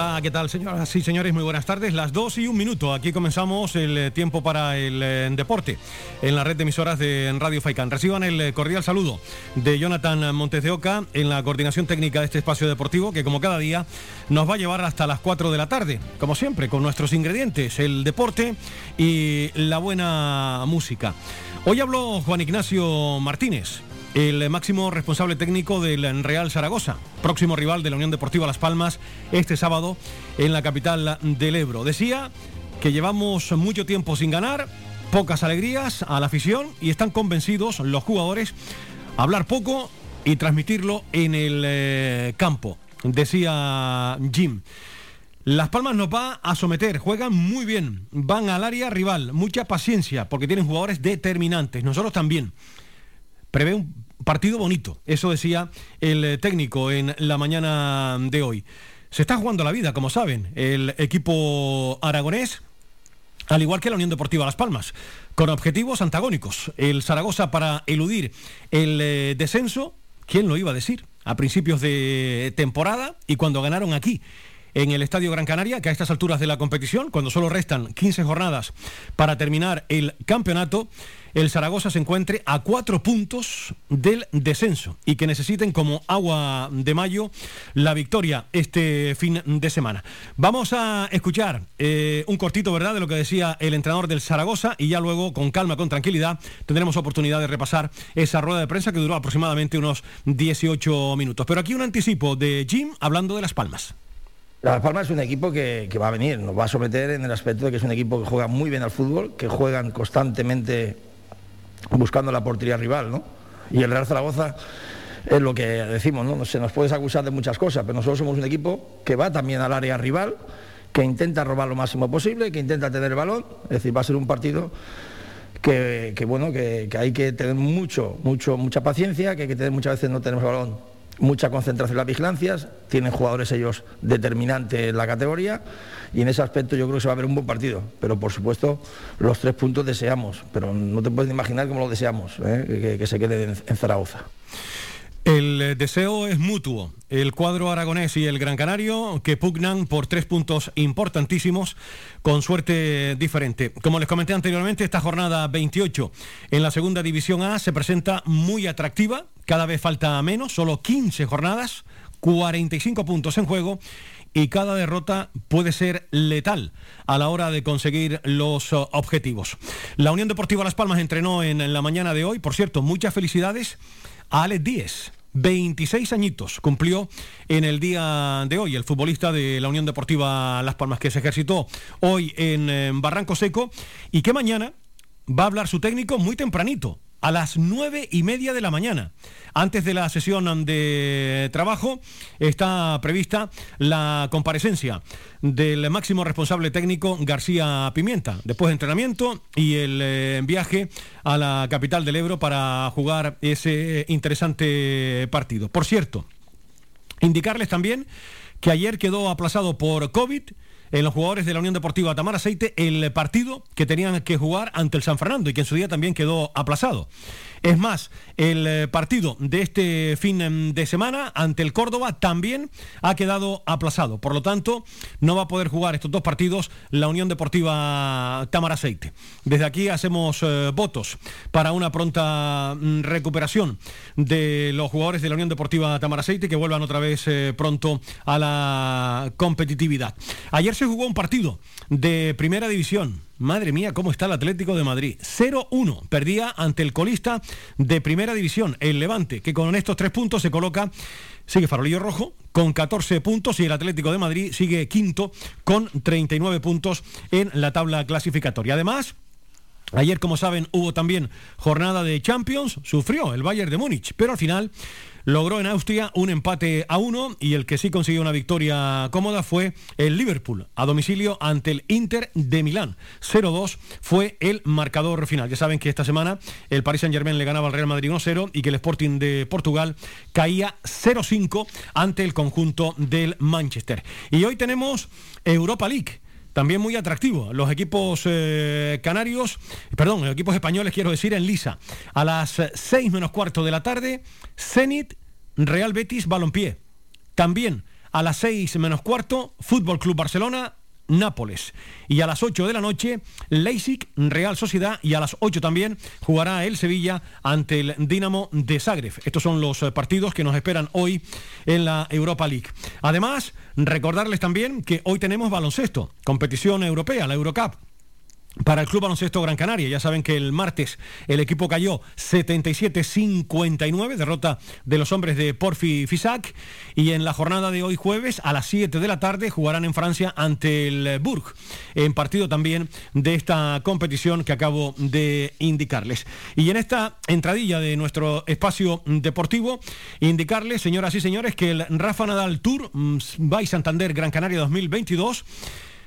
Hola, ¿qué tal, señoras y señores? Muy buenas tardes. Las dos y un minuto. Aquí comenzamos el eh, tiempo para el eh, deporte en la red de emisoras de Radio Faicán. Reciban el eh, cordial saludo de Jonathan Montes de Oca en la coordinación técnica de este espacio deportivo que, como cada día, nos va a llevar hasta las 4 de la tarde. Como siempre, con nuestros ingredientes, el deporte y la buena música. Hoy habló Juan Ignacio Martínez el máximo responsable técnico del Real Zaragoza, próximo rival de la Unión Deportiva Las Palmas, este sábado en la capital del Ebro. Decía que llevamos mucho tiempo sin ganar, pocas alegrías a la afición y están convencidos los jugadores a hablar poco y transmitirlo en el eh, campo, decía Jim. Las Palmas nos va a someter, juegan muy bien, van al área rival, mucha paciencia porque tienen jugadores determinantes, nosotros también prevé un partido bonito. Eso decía el eh, técnico en la mañana de hoy. Se está jugando la vida, como saben, el equipo aragonés, al igual que la Unión Deportiva Las Palmas, con objetivos antagónicos. El Zaragoza para eludir el eh, descenso, ¿quién lo iba a decir? A principios de temporada y cuando ganaron aquí en el Estadio Gran Canaria, que a estas alturas de la competición, cuando solo restan 15 jornadas para terminar el campeonato, el Zaragoza se encuentre a cuatro puntos del descenso y que necesiten como agua de mayo la victoria este fin de semana. Vamos a escuchar eh, un cortito, ¿verdad?, de lo que decía el entrenador del Zaragoza y ya luego, con calma, con tranquilidad, tendremos oportunidad de repasar esa rueda de prensa que duró aproximadamente unos 18 minutos. Pero aquí un anticipo de Jim hablando de Las Palmas. Las Palmas es un equipo que, que, va a venir, nos va a someter en el aspecto de que es un equipo que juega muy bien al fútbol, que juegan constantemente buscando la portería rival, ¿no? Y el Real Zaragoza es lo que decimos, ¿no? Se nos puede acusar de muchas cosas, pero nosotros somos un equipo que va también al área rival, que intenta robar lo máximo posible, que intenta tener el balón, es decir, va a ser un partido que, bueno, que, que, hay que tener mucho, mucho, mucha paciencia, que hay que tener muchas veces no tenemos balón mucha concentración en las vigilancias, tienen jugadores ellos determinantes en la categoría y en ese aspecto yo creo que se va a ver un buen partido. Pero por supuesto los tres puntos deseamos, pero no te puedes imaginar cómo lo deseamos, ¿eh? que, se quede en Zaragoza. El eh, deseo es mutuo. El cuadro aragonés y el Gran Canario que pugnan por tres puntos importantísimos con suerte diferente. Como les comenté anteriormente, esta jornada 28 en la segunda división A se presenta muy atractiva. Cada vez falta menos, solo 15 jornadas, 45 puntos en juego y cada derrota puede ser letal a la hora de conseguir los uh, objetivos. La Unión Deportiva Las Palmas entrenó en, la mañana de hoy. Por cierto, muchas felicidades a Alex Díez 26 añitos cumplió en el día de hoy el futbolista de la Unión Deportiva Las Palmas que se ejercitó hoy en, Barranco Seco y que mañana va a hablar su técnico muy tempranito a las nueve y media de la mañana. Antes de la sesión de trabajo está prevista la comparecencia del máximo responsable técnico García Pimienta, después de entrenamiento y el eh, viaje a la capital del Ebro para jugar ese interesante partido. Por cierto, indicarles también que ayer quedó aplazado por COVID en los jugadores de la Unión Deportiva Tamar Aceite el partido que tenían que jugar ante el San Fernando y que en su día también quedó aplazado. Es más, el eh, partido de este fin em, de semana ante el Córdoba también ha quedado aplazado. Por lo tanto, no va a poder jugar estos dos partidos la Unión Deportiva Tamaraceite. Desde aquí hacemos eh, votos para una pronta mm, recuperación de los jugadores de la Unión Deportiva Tamaraceite que vuelvan otra vez eh, pronto a la competitividad. Ayer se jugó un partido de primera división. Madre mía, cómo está el Atlético de Madrid. 0-1. Perdía ante el colista de primera división, el Levante, que con estos tres puntos se coloca, sigue farolillo rojo, con 14 puntos y el Atlético de Madrid sigue quinto con 39 puntos en la tabla clasificatoria. Además, Ayer, como saben, hubo también jornada de Champions, sufrió el Bayern de Múnich, pero al final logró en Austria un empate a uno y el que sí consiguió una victoria cómoda fue el Liverpool a domicilio ante el Inter de Milán. 0-2 fue el marcador final. Ya saben que esta semana el Paris Saint-Germain le ganaba al Real Madrid 1-0 y que el Sporting de Portugal caía 0-5 ante el conjunto del Manchester. Y hoy tenemos Europa League también muy atractivo. Los equipos eh, canarios, perdón, los equipos españoles, quiero decir, en Lisa. A las 6 menos cuarto de la tarde, Zenit, Real Betis, Balompié. También a las 6 menos cuarto, Fútbol Club Barcelona, Nápoles. Y a las 8 de la noche, Leipzig, Real Sociedad. Y a las 8 también jugará el Sevilla ante el Dinamo de Zagreb. Estos son los eh, partidos que nos esperan hoy en la Europa League. Además, recordarles también que hoy tenemos baloncesto, competición europea, la Eurocup para el Club Baloncesto Gran Canaria. Ya saben que el martes el equipo cayó 77-59, derrota de los hombres de Porfi Fisac. Y en la jornada de hoy jueves a las 7 de la tarde jugarán en Francia ante el Bourg, en partido también de esta competición que acabo de indicarles. Y en esta entradilla de nuestro espacio deportivo, indicarles, señoras y señores, que el Rafa Nadal Tour by mm, Santander Gran Canaria 2022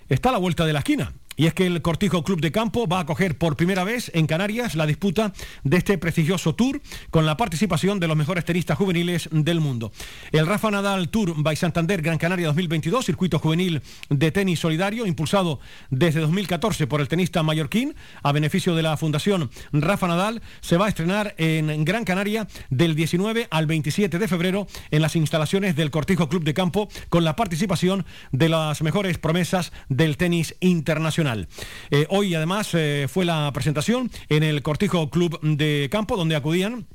está a la vuelta de la esquina. Y es que el Cortijo Club de Campo va a acoger por primera vez en Canarias la disputa de este prestigioso tour con la participación de los mejores tenistas juveniles del mundo. El Rafa Nadal Tour by Santander Gran Canaria 2022, circuito juvenil de tenis solidario, impulsado desde 2014 por el tenista mallorquín, a beneficio de la Fundación Rafa Nadal, se va a estrenar en Gran Canaria del 19 al 27 de febrero en las instalaciones del Cortijo Club de Campo con la participación de las mejores promesas del tenis internacional. Eh, hoy además eh, fue la presentación en el Cortijo Club de Campo donde acudían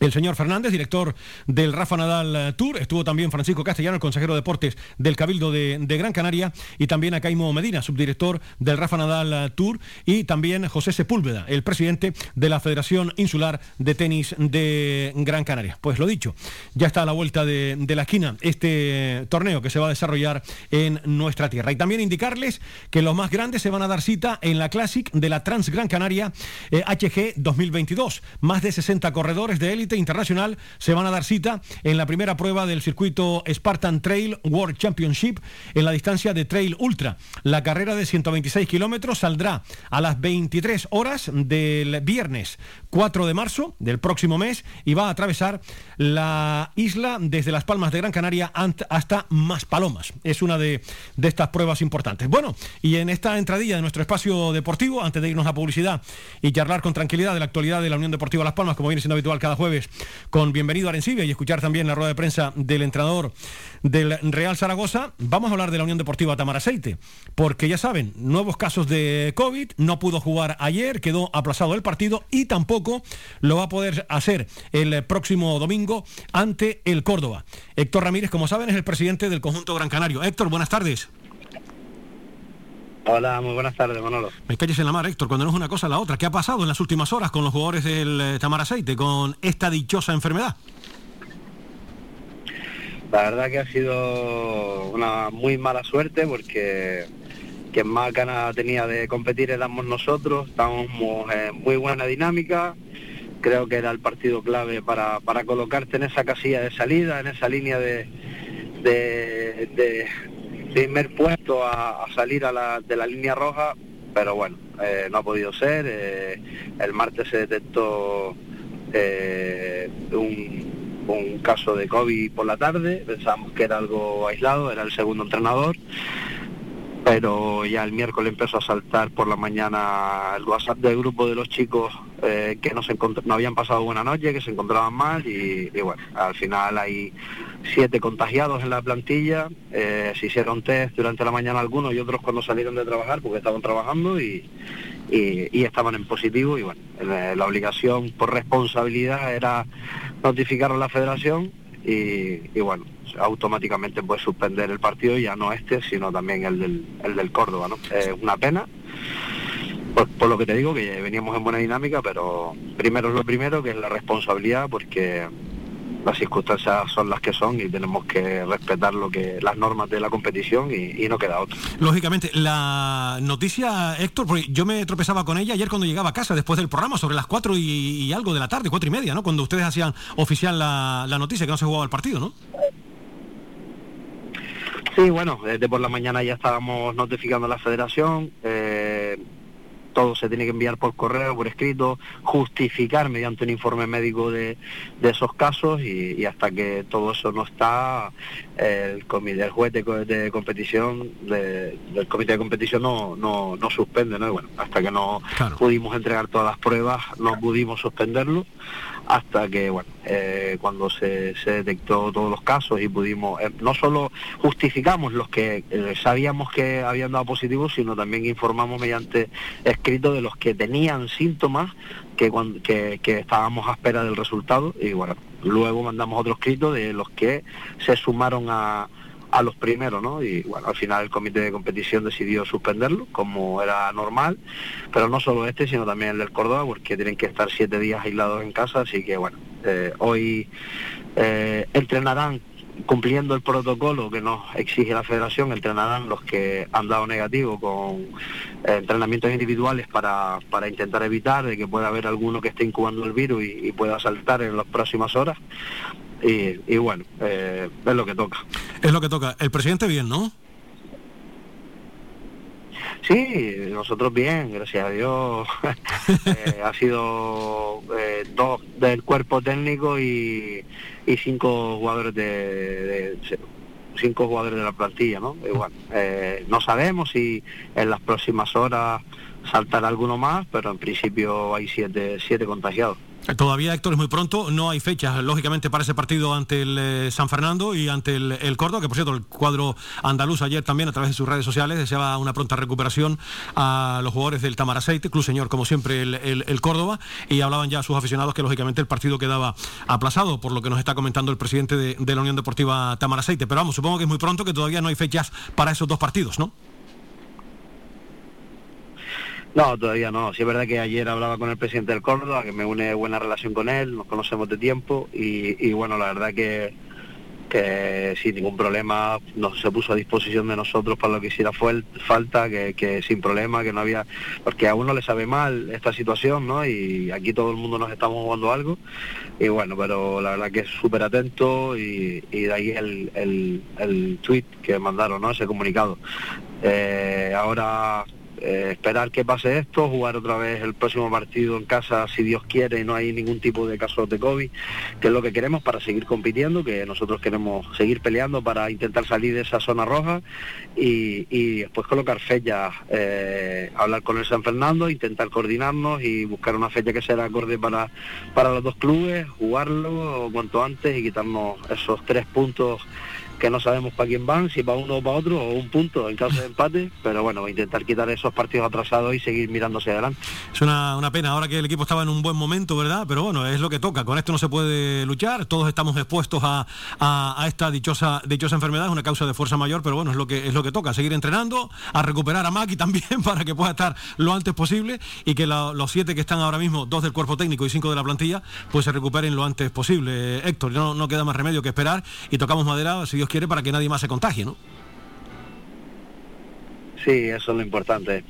el señor Fernández, director del Rafa Nadal eh, Tour, estuvo también Francisco Castellano, el consejero de deportes del Cabildo de, Gran Canaria, y también a Caimo Medina, subdirector del Rafa Nadal eh, Tour, y también José Sepúlveda, el presidente de la Federación Insular de Tenis de Gran Canaria. Pues lo dicho, ya está a la vuelta de, la esquina este torneo que se va a desarrollar en nuestra tierra. Y también indicarles que los más grandes se van a dar cita en la Classic de la Trans Gran Canaria HG eh, 2022. Más de 60 corredores de élite internacional se van a dar cita en la primera prueba del circuito Spartan Trail World Championship en la distancia de Trail Ultra. La carrera de 126 kilómetros saldrá a las 23 horas del viernes 4 de marzo del próximo mes y va a atravesar la isla desde Las Palmas de Gran Canaria hasta Maspalomas. Es una de, de estas pruebas importantes. Bueno, y en esta entradilla de nuestro espacio deportivo, antes de irnos a publicidad y charlar con tranquilidad de la actualidad de la Unión Deportiva Las Palmas, como viene siendo habitual cada jueves, con Bienvenido a Arencibia y escuchar también la rueda de prensa del entrenador del Real Zaragoza, vamos a hablar de la Unión Deportiva Tamaraceite, porque ya saben, nuevos casos de COVID, no pudo jugar ayer, quedó aplazado el partido y tampoco lo va a poder hacer el próximo domingo ante el Córdoba. Héctor Ramírez, como saben, es el presidente del conjunto Gran Canario. Héctor, buenas tardes. Hola, muy buenas tardes, Manolo. Me calles en la mar, Héctor, cuando no es una cosa la otra. ¿Qué ha pasado en las últimas horas con los jugadores del eh, Tamaraceite, con esta dichosa enfermedad? La verdad que ha sido una muy mala suerte porque quien más ganas tenía de competir éramos nosotros, estábamos en muy buena dinámica, creo que era el partido clave para, para colocarte en esa casilla de salida, en esa línea de, de, primer puesto a, salir a la, de la línea roja, pero bueno, eh, no ha podido ser. Eh, el martes se detectó eh, un, caso de COVID por la tarde, pensamos que era algo aislado, era el segundo entrenador, pero ya el miércoles empezó a saltar por la mañana el WhatsApp del grupo de los chicos que no, se no habían pasado buena noche, que se encontraban mal y, bueno, al final hay siete contagiados en la plantilla, eh, se hicieron test durante la mañana algunos y otros cuando salieron de trabajar porque estaban trabajando y, estaban en positivo y bueno, eh, la obligación por responsabilidad era notificar a la federación y, bueno, automáticamente puede suspender el partido, ya no este, sino también el del, el del Córdoba, ¿no? Es una pena, por, por, lo que te digo, que veníamos en buena dinámica, pero primero es lo primero, que es la responsabilidad, porque las circunstancias son las que son y tenemos que respetar lo que las normas de la competición y, no queda otra. Lógicamente, la noticia, Héctor, porque yo me tropezaba con ella ayer cuando llegaba a casa después del programa, sobre las cuatro y, algo de la tarde, cuatro y media, ¿no? Cuando ustedes hacían oficial la, la noticia que no se jugaba el partido, ¿no? Sí, bueno, desde por la mañana ya estábamos notificando a la federación. Eh, todo se tiene que enviar por correo, por escrito, justificar mediante un informe médico de, esos casos y, hasta que todo eso no está, el comité, el juez de, competición, del comité de competición no, no, no suspende, ¿no? bueno, hasta que no pudimos entregar todas las pruebas, no pudimos suspenderlo hasta que, bueno, eh, cuando se, detectó todos los casos y pudimos, eh, no solo justificamos los que eh, sabíamos que habían dado positivos, sino también informamos mediante escrito de los que tenían síntomas que, que, que estábamos a espera del resultado. Y, bueno, luego mandamos otro escrito de los que se sumaron a a los primeros, ¿no? Y bueno, al final el comité de competición decidió suspenderlo, como era normal, pero no solo este, sino también el del Córdoba, porque tienen que estar siete días aislados en casa, así que bueno, eh, hoy eh, entrenarán cumpliendo el protocolo que nos exige la federación, entrenarán los que han dado negativo con eh, entrenamientos individuales para, para, intentar evitar de que pueda haber alguno que esté incubando el virus y, y pueda saltar en las próximas horas y, bueno, eh, es lo que toca. Es lo que toca. El presidente bien, ¿no? Sí, nosotros bien, gracias a Dios. Eh, ha sido eh, dos del cuerpo técnico y, y cinco jugadores de, cinco jugadores de la plantilla, ¿no? Igual, no sabemos si en las próximas horas saltará alguno más, pero en principio hay siete, siete contagiados. Todavía, Héctor, es muy pronto, no hay fechas, lógicamente, para ese partido ante el eh, San Fernando y ante el, Córdoba, que por cierto, el cuadro andaluz ayer también a través de sus redes sociales deseaba una pronta recuperación a los jugadores del Tamaraceite, Club Señor, como siempre, el, Córdoba, y hablaban ya sus aficionados que lógicamente el partido quedaba aplazado, por lo que nos está comentando el presidente de, de la Unión Deportiva Tamaraceite. Pero vamos, supongo que es muy pronto, que todavía no hay fechas para esos dos partidos, ¿no? No, todavía no. Sí es verdad que ayer hablaba con el presidente del Córdoba, que me une buena relación con él, nos conocemos de tiempo y, bueno, la verdad que, que sin ningún problema nos se puso a disposición de nosotros para lo que hiciera falta, que, sin problema, que no había, porque a uno le sabe mal esta situación, ¿no? Y aquí todo el mundo nos estamos jugando algo y bueno, pero la verdad que es súper atento y, de ahí el, el, el tweet que mandaron, ¿no? Ese comunicado. Eh, ahora eh, esperar que pase esto, jugar otra vez el próximo partido en casa si Dios quiere y no hay ningún tipo de casos de COVID, que es lo que queremos para seguir compitiendo, que nosotros queremos seguir peleando para intentar salir de esa zona roja y, después colocar fechas, eh, hablar con el San Fernando, intentar coordinarnos y buscar una fecha que sea acorde para, para los dos clubes, jugarlo cuanto antes y quitarnos esos tres puntos que no sabemos para quién van, si para uno o para otro, o un punto en caso de empate, pero bueno, intentar quitar esos partidos atrasados y seguir mirándose adelante. Es una, pena, ahora que el equipo estaba en un buen momento, ¿verdad? Pero bueno, es lo que toca, con esto no se puede luchar, todos estamos expuestos a, a, esta dichosa, dichosa enfermedad, es una causa de fuerza mayor, pero bueno, es lo que es lo que toca, seguir entrenando, a recuperar a Maki también para que pueda estar lo antes posible y que los siete que están ahora mismo, dos del cuerpo técnico y cinco de la plantilla, pues se recuperen lo antes posible. Héctor, no, no queda más remedio que esperar y tocamos madera, si Dios quiere, para que nadie más se contagie, ¿no? Sí, eso es lo importante.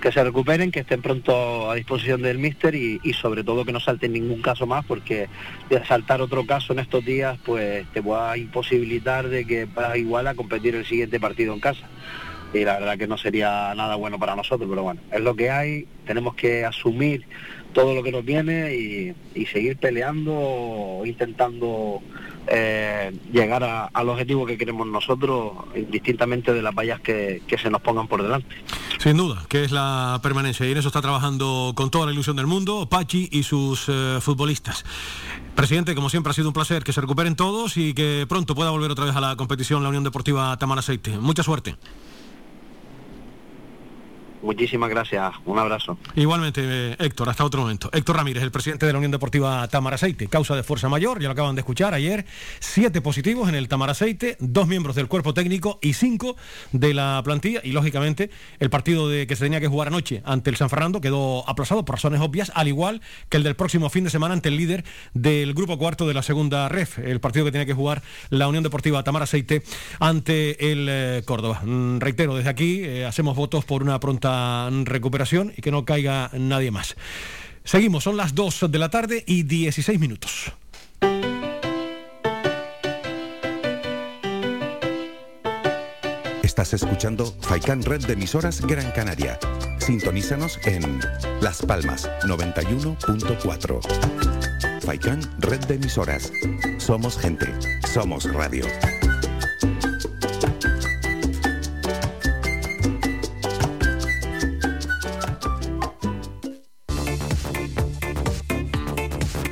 que se recuperen, que estén pronto a disposición del míster y, sobre todo que no salte ningún caso más, porque de saltar otro caso en estos días, pues te va a imposibilitar de que puedas igual a competir el siguiente partido en casa. Y la verdad que no sería nada bueno para nosotros, pero bueno, es lo que hay, tenemos que asumir todo lo que nos viene y, seguir peleando, intentando eh, llegar al objetivo que queremos nosotros, indistintamente de las vallas que, se nos pongan por delante. Sin duda, que es la permanencia y en eso está trabajando con toda la ilusión del mundo Pachi y sus eh, futbolistas. Presidente, como siempre ha sido un placer que se recuperen todos y que pronto pueda volver otra vez a la competición la Unión Deportiva Tamaraceite. Mucha suerte. Muchísimas gracias. Un abrazo. Igualmente, eh, Héctor, hasta otro momento. Héctor Ramírez, el presidente de la Unión Deportiva Tamaraceite, causa de fuerza mayor, ya lo acaban de escuchar ayer, siete positivos en el Tamaraceite, dos miembros del cuerpo técnico y cinco de la plantilla, y lógicamente el partido de que se tenía que jugar anoche ante el San Fernando quedó aplazado por razones obvias, al igual que el del próximo fin de semana ante el líder del grupo cuarto de la segunda REF, el partido que tenía que jugar la Unión Deportiva Tamaraceite ante el eh, Córdoba. Mm, reitero, desde aquí eh, hacemos votos por una pronta recuperación y que no caiga nadie más. Seguimos, son las 2 de la tarde y 16 minutos. Estás escuchando Faikan Red de emisoras Gran Canaria. Sintonízanos en Las Palmas 91.4. Faikan Red de emisoras. Somos gente, somos radio.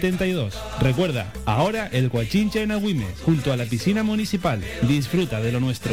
72. Recuerda, ahora el Guachincha en Agüimes, junto a la piscina municipal. Disfruta de lo nuestro.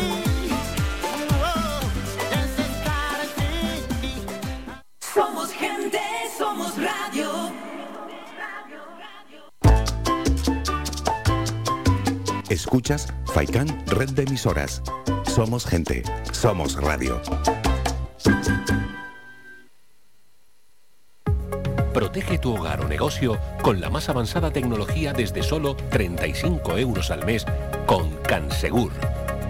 Somos gente, somos radio. Escuchas Faikan Red de emisoras. Somos gente, somos radio. Protege tu hogar o negocio con la más avanzada tecnología desde solo 35 euros al mes con Cansegur.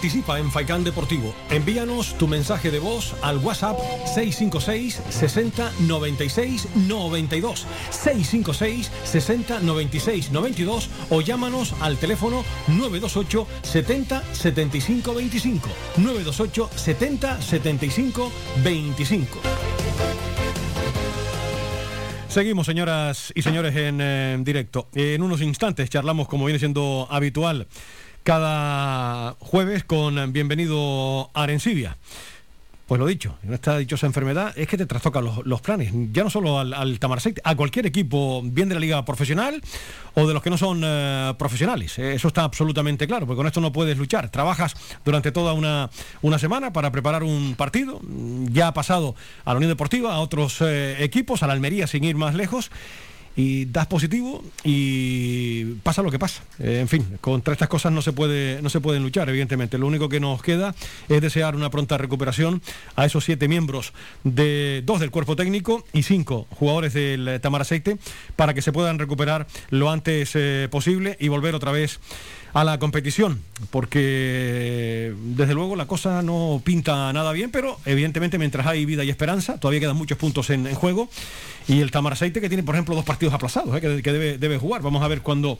Participa en Faikán Deportivo. Envíanos tu mensaje de voz al WhatsApp 656 60 96 92 656 60 96 92 o llámanos al teléfono 928 70 75 25 928 70 75 25 Seguimos, señoras y señores, en eh, directo. En unos instantes charlamos, como viene siendo habitual, cada jueves con Bienvenido a Arencibia. Pues lo dicho, en esta dichosa enfermedad es que te trastocan los, los planes, ya no solo al, al a cualquier equipo, bien de la liga profesional o de los que no son eh, profesionales. Eh, Eso está absolutamente claro, porque con esto no puedes luchar. Trabajas durante toda una, una semana para preparar un partido, ya ha pasado a la Unión Deportiva, a otros eh, equipos, a la Almería sin ir más lejos y das positivo y pasa lo que pasa. Eh, en fin, contra estas cosas no se puede, no se pueden luchar, evidentemente. Lo único que nos queda es desear una pronta recuperación a esos siete miembros de dos del cuerpo técnico y cinco jugadores del Tamaraceite para que se puedan recuperar lo antes eh, posible y volver otra vez a la competición, porque desde luego la cosa no pinta nada bien, pero evidentemente mientras hay vida y esperanza, todavía quedan muchos puntos en, juego, y el Tamaraceite que tiene, por ejemplo, dos partidos aplazados, eh, que, debe, debe jugar, vamos a ver cuándo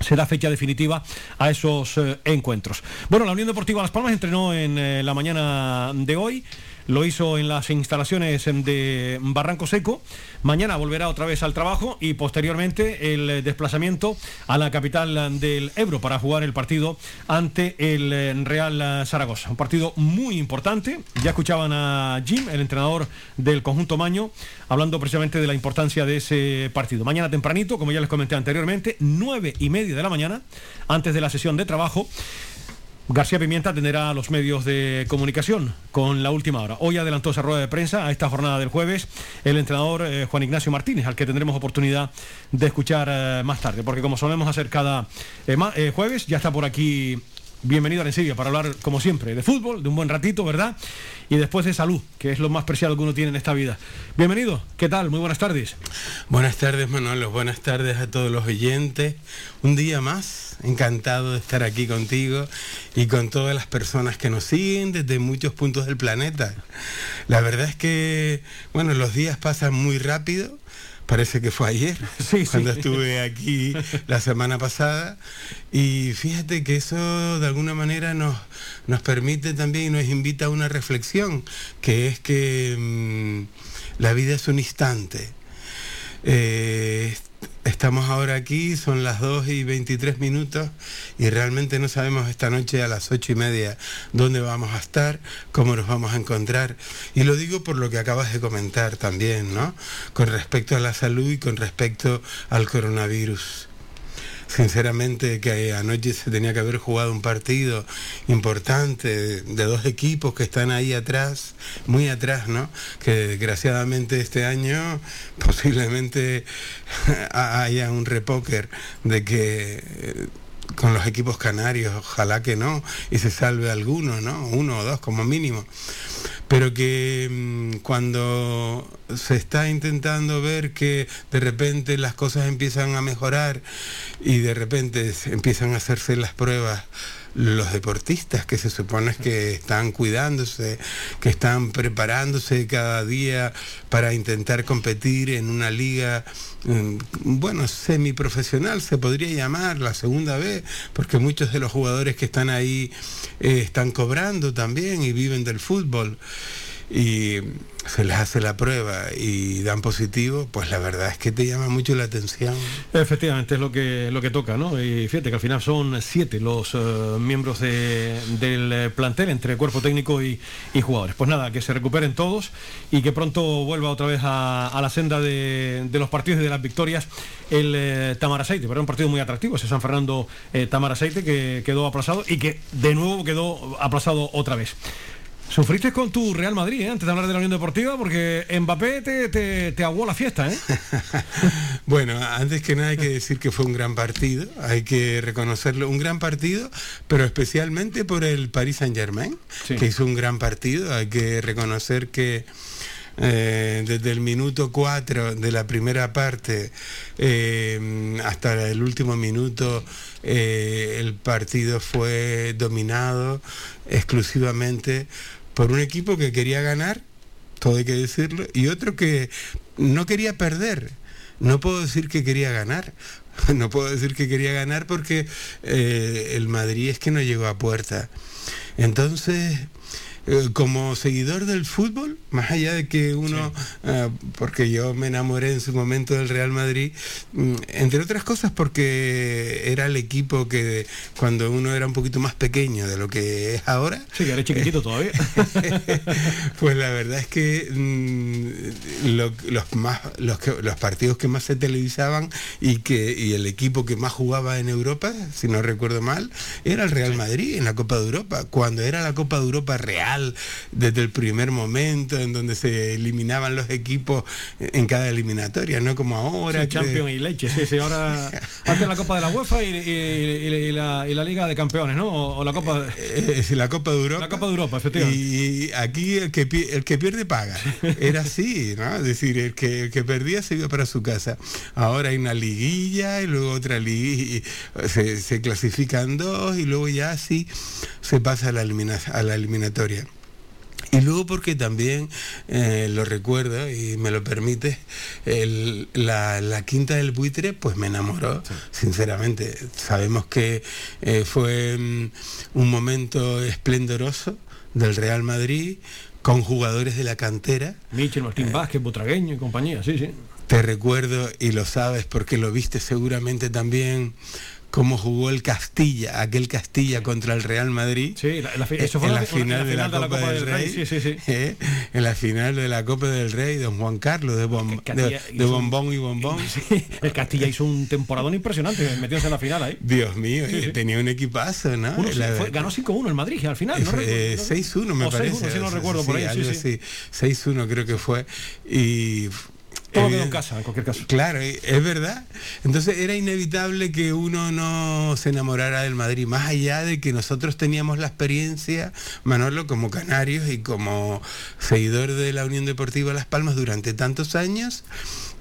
se da fecha definitiva a esos eh, encuentros. Bueno, la Unión Deportiva Las Palmas entrenó en eh, la mañana de hoy. Lo hizo en las instalaciones de Barranco Seco. Mañana volverá otra vez al trabajo y posteriormente el desplazamiento a la capital del Ebro para jugar el partido ante el Real Zaragoza. Un partido muy importante. Ya escuchaban a Jim, el entrenador del conjunto Maño, hablando precisamente de la importancia de ese partido. Mañana tempranito, como ya les comenté anteriormente, nueve y media de la mañana, antes de la sesión de trabajo. García Pimienta atenderá a los medios de comunicación con la última hora. Hoy adelantó esa rueda de prensa a esta jornada del jueves el entrenador eh, Juan Ignacio Martínez, al que tendremos oportunidad de escuchar eh, más tarde, porque como solemos hacer cada eh, jueves, ya está por aquí. Bienvenido a Arencibia para hablar, como siempre, de fútbol, de un buen ratito, ¿verdad? Y después de salud, que es lo más preciado que uno tiene en esta vida. Bienvenido, ¿qué tal? Muy buenas tardes. Buenas tardes Manolo, buenas tardes a todos los oyentes. Un día más, encantado de estar aquí contigo y con todas las personas que nos siguen desde muchos puntos del planeta. La verdad es que, bueno, los días pasan muy rápido. Parece que fue ayer, cuando estuve aquí la semana pasada. Y fíjate que eso de alguna manera nos, nos permite también y nos invita a una reflexión, que es que mm, la vida es un instante. Eh, estamos ahora aquí, son las 2 y 23 minutos y realmente no sabemos esta noche a las 8 y media dónde vamos a estar, cómo nos vamos a encontrar. Y lo digo por lo que acabas de comentar también, ¿no? Con respecto a la salud y con respecto al coronavirus sinceramente que anoche se tenía que haber jugado un partido importante de, dos equipos que están ahí atrás, muy atrás, ¿no? Que desgraciadamente este año posiblemente haya un repóquer de que eh, con los equipos canarios, ojalá que no, y se salve alguno, ¿no? Uno o dos como mínimo. Pero que mm, cuando se está intentando ver que de repente las cosas empiezan a mejorar y de repente empiezan a hacerse las pruebas los deportistas que se supone que están cuidándose, que están preparándose cada día para intentar competir en una liga, mm, bueno, semiprofesional se podría llamar, la segunda vez, porque muchos de los jugadores que están ahí eh, están cobrando también y viven del fútbol y se les hace la prueba y dan positivo, pues la verdad es que te llama mucho la atención. Efectivamente, es lo que, lo que toca, ¿no? Y fíjate que al final son siete los eh, miembros de- del plantel entre cuerpo técnico y, y jugadores. Pues nada, que se recuperen todos y que pronto vuelva otra vez a, la senda de, de los partidos y de las victorias el eh, Tamaraceite, pero era un partido muy atractivo, ese San Fernando eh, Tamaraceite que quedó aplazado y que de nuevo quedó aplazado otra vez. Sufriste con tu Real Madrid, ¿eh? antes de hablar de la Unión Deportiva, porque Mbappé te, te, te aguó la fiesta, ¿eh? Bueno, antes que nada hay que decir que fue un gran partido, hay que reconocerlo, un gran partido, pero especialmente por el Paris Saint Germain, que hizo un gran partido, hay que reconocer que eh, desde el minuto 4 de la primera parte eh, hasta el último minuto eh, el partido fue dominado exclusivamente por un equipo que quería ganar, todo hay que decirlo, y otro que no quería perder. No puedo decir que quería ganar. No puedo decir que quería ganar porque eh, el Madrid es que no llegó a puerta. Entonces, eh, como seguidor del fútbol, más allá de que uno, ah, porque yo me enamoré en su momento del Real Madrid, mm, entre otras cosas porque era el equipo que cuando uno era un poquito más pequeño de lo que es ahora. Sí, que eres chiquitito todavía. pues la verdad es que mm, lo- los más los, que- los partidos que más se televisaban y que y el equipo que más jugaba en Europa, si no recuerdo mal, era el Real Madrid en la Copa de Europa. Cuando era la Copa de Europa real, desde el primer momento en donde se eliminaban los equipos en cada eliminatoria, no como ahora. Sí, Champions y leche, sí, sí, ahora antes la Copa de la UEFA y, y- y- y la, y la Liga de Campeones, ¿no? O, o la Copa Eh, eh, la Copa de Europa. La Copa de Europa, efectivamente. Y aquí el que, el que pierde paga. Era así, ¿no? Es decir, el que, el que perdía se iba para su casa. Ahora hay una liguilla y luego otra liguilla. Se, se clasifican dos y luego ya así se pasa a la, elimina- a la eliminatoria. Y luego porque también eh, lo recuerdo y me lo permite, el- la, la quinta del buitre pues me enamoró, sinceramente. Sabemos que eh, fue mm, un momento esplendoroso del Real Madrid con jugadores de la cantera. Michel, Martín Vázquez, Butragueño y compañía, sí, sí. Te recuerdo y lo sabes porque lo viste seguramente también cómo jugó el Castilla, aquel Castilla contra el Real Madrid. Sí, la- la fi- Eh, eso fue en la- la final de la Copa del Rey. Sí, sí, sí. eh, en la final de la Copa del Rey, don Juan Carlos de, Bombón y Bombón. El Castilla hizo un temporadón impresionante, metiéndose en la final ahí. Dios mío, eh, tenía un equipazo, ¿no? Uno, fue- ganó 5-1 el Madrid al final. ¿no? Eh, recuerdo- no- 6-1 me o 6-1, parece. si no recuerdo por ahí. Sí, algo sí. así. 6-1 creo que fue. Y Todo quedó en evidente- casa, en cualquier caso. Claro, y- es verdad. Entonces era inevitable que uno no se enamorara del Madrid, más allá de que nosotros teníamos la experiencia, Manolo, como canarios y como seguidor de la Unión Deportiva Las Palmas durante tantos años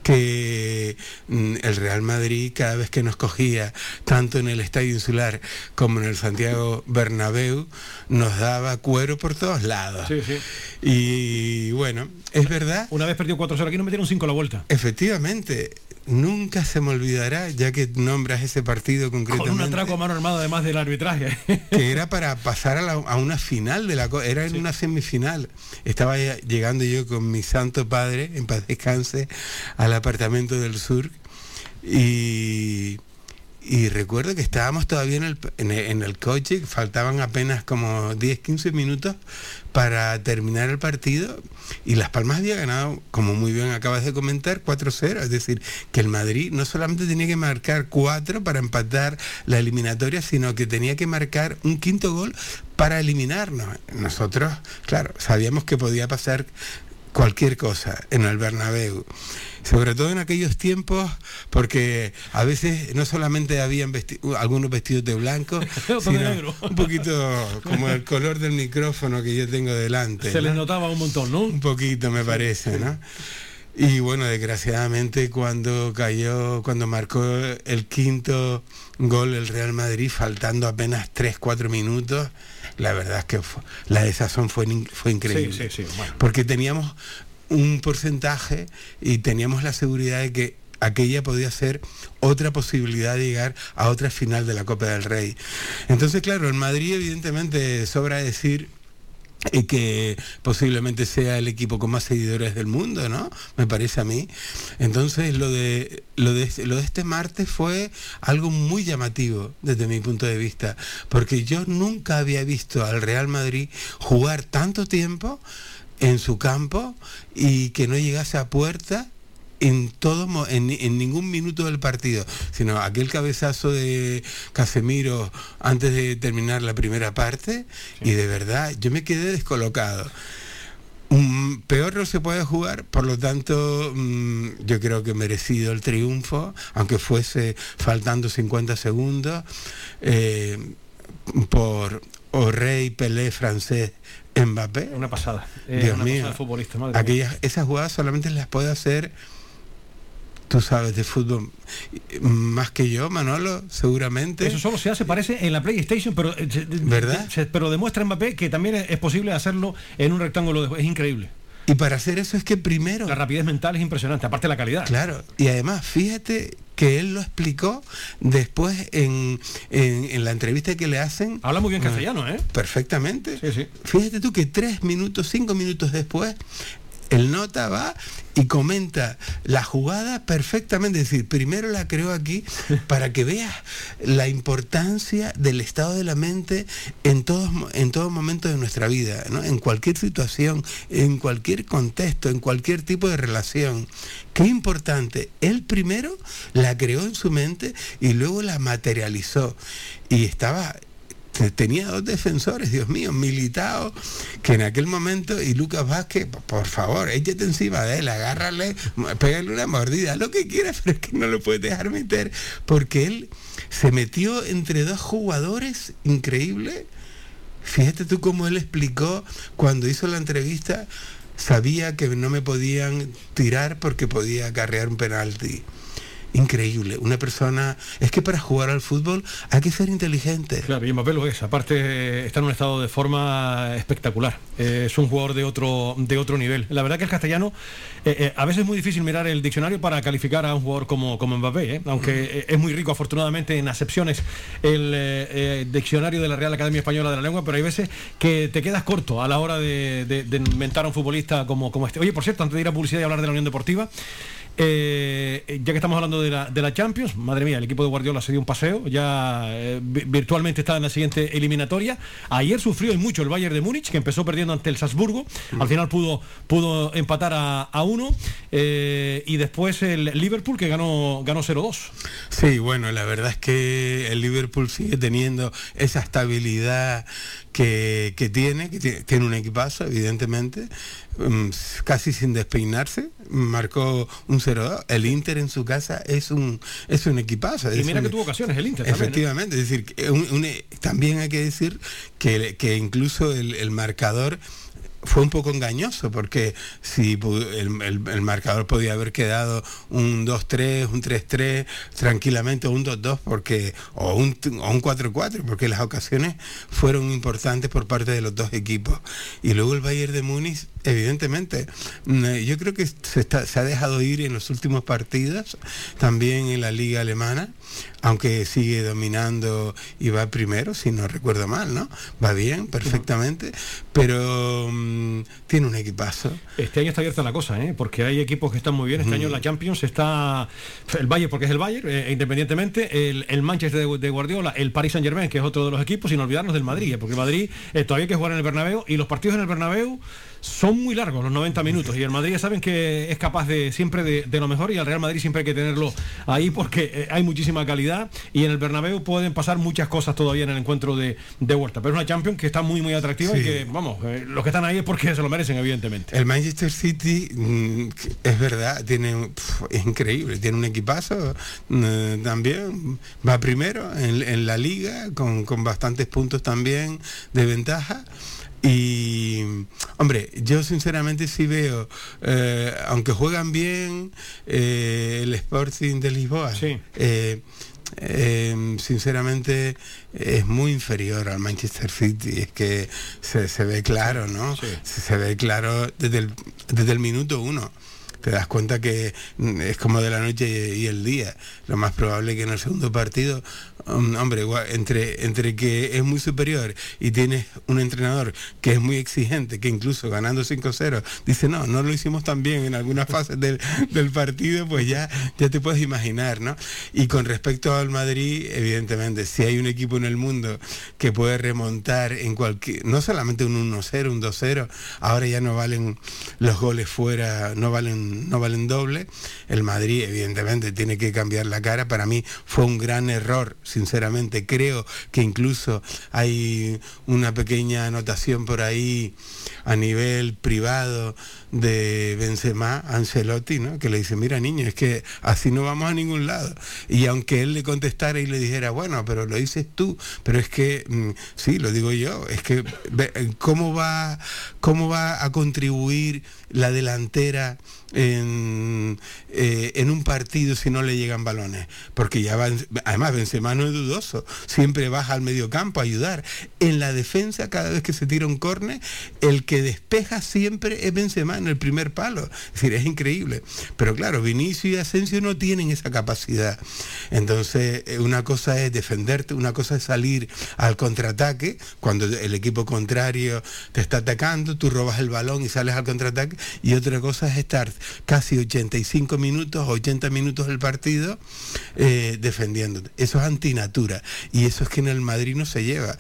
que mm, el Real Madrid cada vez que nos cogía tanto en el Estadio Insular como en el Santiago Bernabéu nos daba cuero por todos lados. Sí, sí. Y bueno, es verdad Una vez perdió 4-0 aquí, no metieron 5 a la vuelta. Efectivamente, nunca se me olvidará, ya que nombras ese partido Con un concretamente, atraco a mano armada además del arbitraje. que era para pasar a, la- a una final de la era en una semifinal. Estaba llegando yo con mi santo padre, en paz descanse, al apartamento del sur y y recuerdo que estábamos todavía en el, en el, en el coche, faltaban apenas como 10, 15 minutos para terminar el partido y Las Palmas había ganado, como muy bien acabas de comentar, 4-0. Es decir, que el Madrid no solamente tenía que marcar 4 para empatar la eliminatoria, sino que tenía que marcar un quinto gol para eliminarnos. Nosotros, claro, sabíamos que podía pasar cualquier cosa en el Bernabéu. Sobre todo en aquellos tiempos, porque a veces no solamente habían vesti- algunos vestidos de blanco, sino un poquito como el color del micrófono que yo tengo delante. Se les ¿no? notaba un montón, ¿no? Un poquito me parece, ¿no? Y bueno, desgraciadamente cuando cayó, cuando marcó el quinto gol el Real Madrid, faltando apenas 3-4 minutos, la verdad es que la desazón fue, fue increíble. Sí, sí, sí, bueno. Porque teníamos un porcentaje y teníamos la seguridad de que aquella podía ser otra posibilidad de llegar a otra final de la Copa del Rey. Entonces, claro, el Madrid evidentemente sobra decir y que posiblemente sea el equipo con más seguidores del mundo, ¿no? Me parece a mí. Entonces lo de lo de lo de este martes fue algo muy llamativo desde mi punto de vista, porque yo nunca había visto al Real Madrid jugar tanto tiempo en su campo y que no llegase a puerta en todo en, en ningún minuto del partido, sino aquel cabezazo de Casemiro antes de terminar la primera parte y de verdad yo me quedé descolocado. Mm, peor no se puede jugar, por lo tanto mm, yo creo que merecido el triunfo, aunque fuese faltando 50 segundos, eh, por O'Reilly, Pelé, francés, Mbappé. Una pasada. Eh, Dios una mío. pasada de futbolista, madre mía. Aquellas, esas jugadas solamente las puede hacer, tú sabes, de fútbol más que yo, Manolo, seguramente. Eso solo se hace, parece, en la PlayStation, pero, eh, ¿Verdad? se- pero demuestra Mbappé que también es, es posible hacerlo en un rectángulo. de- es increíble. Y para hacer eso es que primero... La rapidez mental es impresionante, aparte de la calidad. Claro, y además, fíjate que él lo explicó después en, en- en la entrevista que le hacen. Habla muy bien castellano, ¿eh? Perfectamente. Sí, sí. Fíjate tú que tres minutos, cinco minutos después, el nota va y comenta la jugada perfectamente. Es decir, primero la creo aquí para que veas la importancia del estado de la mente en todos en todo momento de nuestra vida, ¿no? en cualquier situación, en cualquier contexto, en cualquier tipo de relación. Qué importante. Él primero la creó en su mente y luego la materializó. Y estaba te- tenía dos defensores, Dios mío, Militao, que en aquel momento, y Lucas Vázquez, por favor, échate encima de él, agárrale, pégale una mordida, lo que quieras, pero es que no lo puedes dejar meter, porque él se metió entre dos jugadores increíble. Fíjate tú cómo él explicó cuando hizo la entrevista, sabía que no me podían tirar porque podía acarrear un penalti. Increíble, una persona, es que para jugar al fútbol hay que ser inteligente. Claro, y Mbappé lo es. Aparte está en un estado de forma espectacular. Eh, es un jugador de otro de otro nivel. La verdad que el castellano eh, eh, a veces es muy difícil mirar el diccionario para calificar a un jugador como, como Mbappé, aunque es muy rico afortunadamente en acepciones el diccionario de la Real Academia Española de la Lengua, pero hay veces que te quedas corto a la hora de, de- de inventar a un futbolista como, como este. Oye, por cierto, antes de ir a publicidad y hablar de la Unión Deportiva, eh, ya que estamos hablando de la, de la Champions, madre mía, el equipo de Guardiola se dio un paseo, ya eh, vi- virtualmente está en la siguiente eliminatoria. Ayer sufrió y mucho el Bayern de Múnich, que empezó perdiendo ante el Salzburgo, al final pudo, pudo empatar a, a uno, eh, y después el Liverpool que ganó, ganó 0-2. Sí, bueno, la verdad es que el Liverpool sigue teniendo esa estabilidad que, que tiene, que tiene, un equipazo, evidentemente, mm, casi sin despeinarse, marcó un 0-2. El Inter en su casa es un, es un equipazo. Y mira un- que tuvo ocasiones el Inter también, ¿eh? Efectivamente, es decir, un- un- también hay que decir que, que incluso el, el marcador fue un poco engañoso porque si el, el- el marcador podía haber quedado un 2-3, un 3-3, tranquilamente, un 2-2 porque o un, o un 4-4 porque las ocasiones fueron importantes por parte de los dos equipos. Y luego el Bayern de Múnich, evidentemente, mm, eh, yo creo que se, está- se ha dejado ir en los últimos partidos, también en la liga alemana, aunque sigue dominando y va primero, si no recuerdo mal, ¿no? Va bien, perfectamente, pero mm, tiene un equipazo. Este año está abierta la cosa, ¿eh? porque hay equipos que están muy bien. Este año en la Champions está el Bayern, porque es el Bayern, eh, independientemente, el, el Manchester de, de Guardiola, el Paris Saint Germain, que es otro de los equipos, sin olvidarnos del Madrid, ¿eh? porque el Madrid eh, todavía hay que jugar en el Bernabéu y los partidos en el Bernabéu son muy largos, los 90 minutos. Y el Madrid ya saben que es capaz de siempre de, de lo mejor y al Real Madrid siempre hay que tenerlo ahí porque eh, hay muchísima calidad y en el Bernabéu pueden pasar muchas cosas todavía en el encuentro de, de vuelta. Pero es una Champions que está muy, muy atractiva y que, vamos, eh, los que están ahí es porque se lo merecen, evidentemente. El Manchester City, mm, es verdad, tiene es increíble, tiene un equipazo mm, también, va primero en, en la liga con, con bastantes puntos también de ventaja. Y, hombre, yo sinceramente sí veo, eh, aunque juegan bien, eh, el Sporting de Lisboa, eh, eh, sinceramente es muy inferior al Manchester City. Es que se, se ve claro, ¿no? Se, se ve claro desde el, desde el minuto uno. Te das cuenta que mm, es como de la noche y, el día. Lo más probable que en el segundo partido, hombre, igual, entre, entre que es muy superior y tienes un entrenador que es muy exigente, que incluso ganando 5-0, dice, no, no lo hicimos tan bien en algunas fases del, del partido, pues ya, ya te puedes imaginar, ¿no? Y con respecto al Madrid, evidentemente, si hay un equipo en el mundo que puede remontar en cualquier, no solamente un 1-0, un 2-0, ahora ya no valen los goles fuera, no valen, no valen doble. El Madrid, evidentemente, tiene que cambiar la cara. Para mí fue un gran error, sinceramente. Creo que incluso hay una pequeña anotación por ahí a nivel privado de Benzema, Ancelotti, ¿no? que le dice, mira niño, es que así no vamos a ningún lado. Y aunque él le contestara y le dijera, bueno, pero lo dices tú, pero es que, mm, sí, lo digo yo, es que eh, ¿cómo va, cómo va a contribuir la delantera en, eh, en un partido si no le llegan balones? Porque ya va, además Benzema no es dudoso, siempre baja al medio campo a ayudar. En la defensa, cada vez que se tira un córner, el que despeja siempre es Benzema en el primer palo. Es decir, es increíble. Pero claro, Vinicio y Asensio no tienen esa capacidad. Entonces, eh, una cosa es defenderte, una cosa es salir al contraataque, cuando el equipo contrario te está atacando, tú robas el balón y sales al contraataque, y otra cosa es estar casi 85 minutos, 80 minutos del partido eh, defendiéndote. Eso es antinatura, y eso es que en el Madrid no se lleva.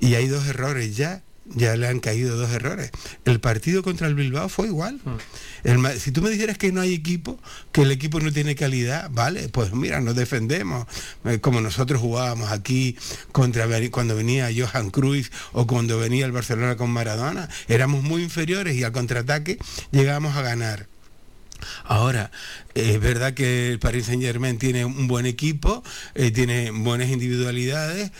Y hay dos errores ya ya le han caído dos errores. El partido contra el Bilbao fue igual. Mm. El si tú me dijeras que no hay equipo, que el equipo no tiene calidad, vale, pues mira, nos defendemos. Eh, Como nosotros jugábamos aquí contra cuando venía Johan Cruyff o cuando venía el Barcelona con Maradona, éramos muy inferiores y al contraataque llegábamos a ganar. Ahora, es verdad que el Paris Saint Germain tiene un buen equipo, eh, tiene buenas individualidades,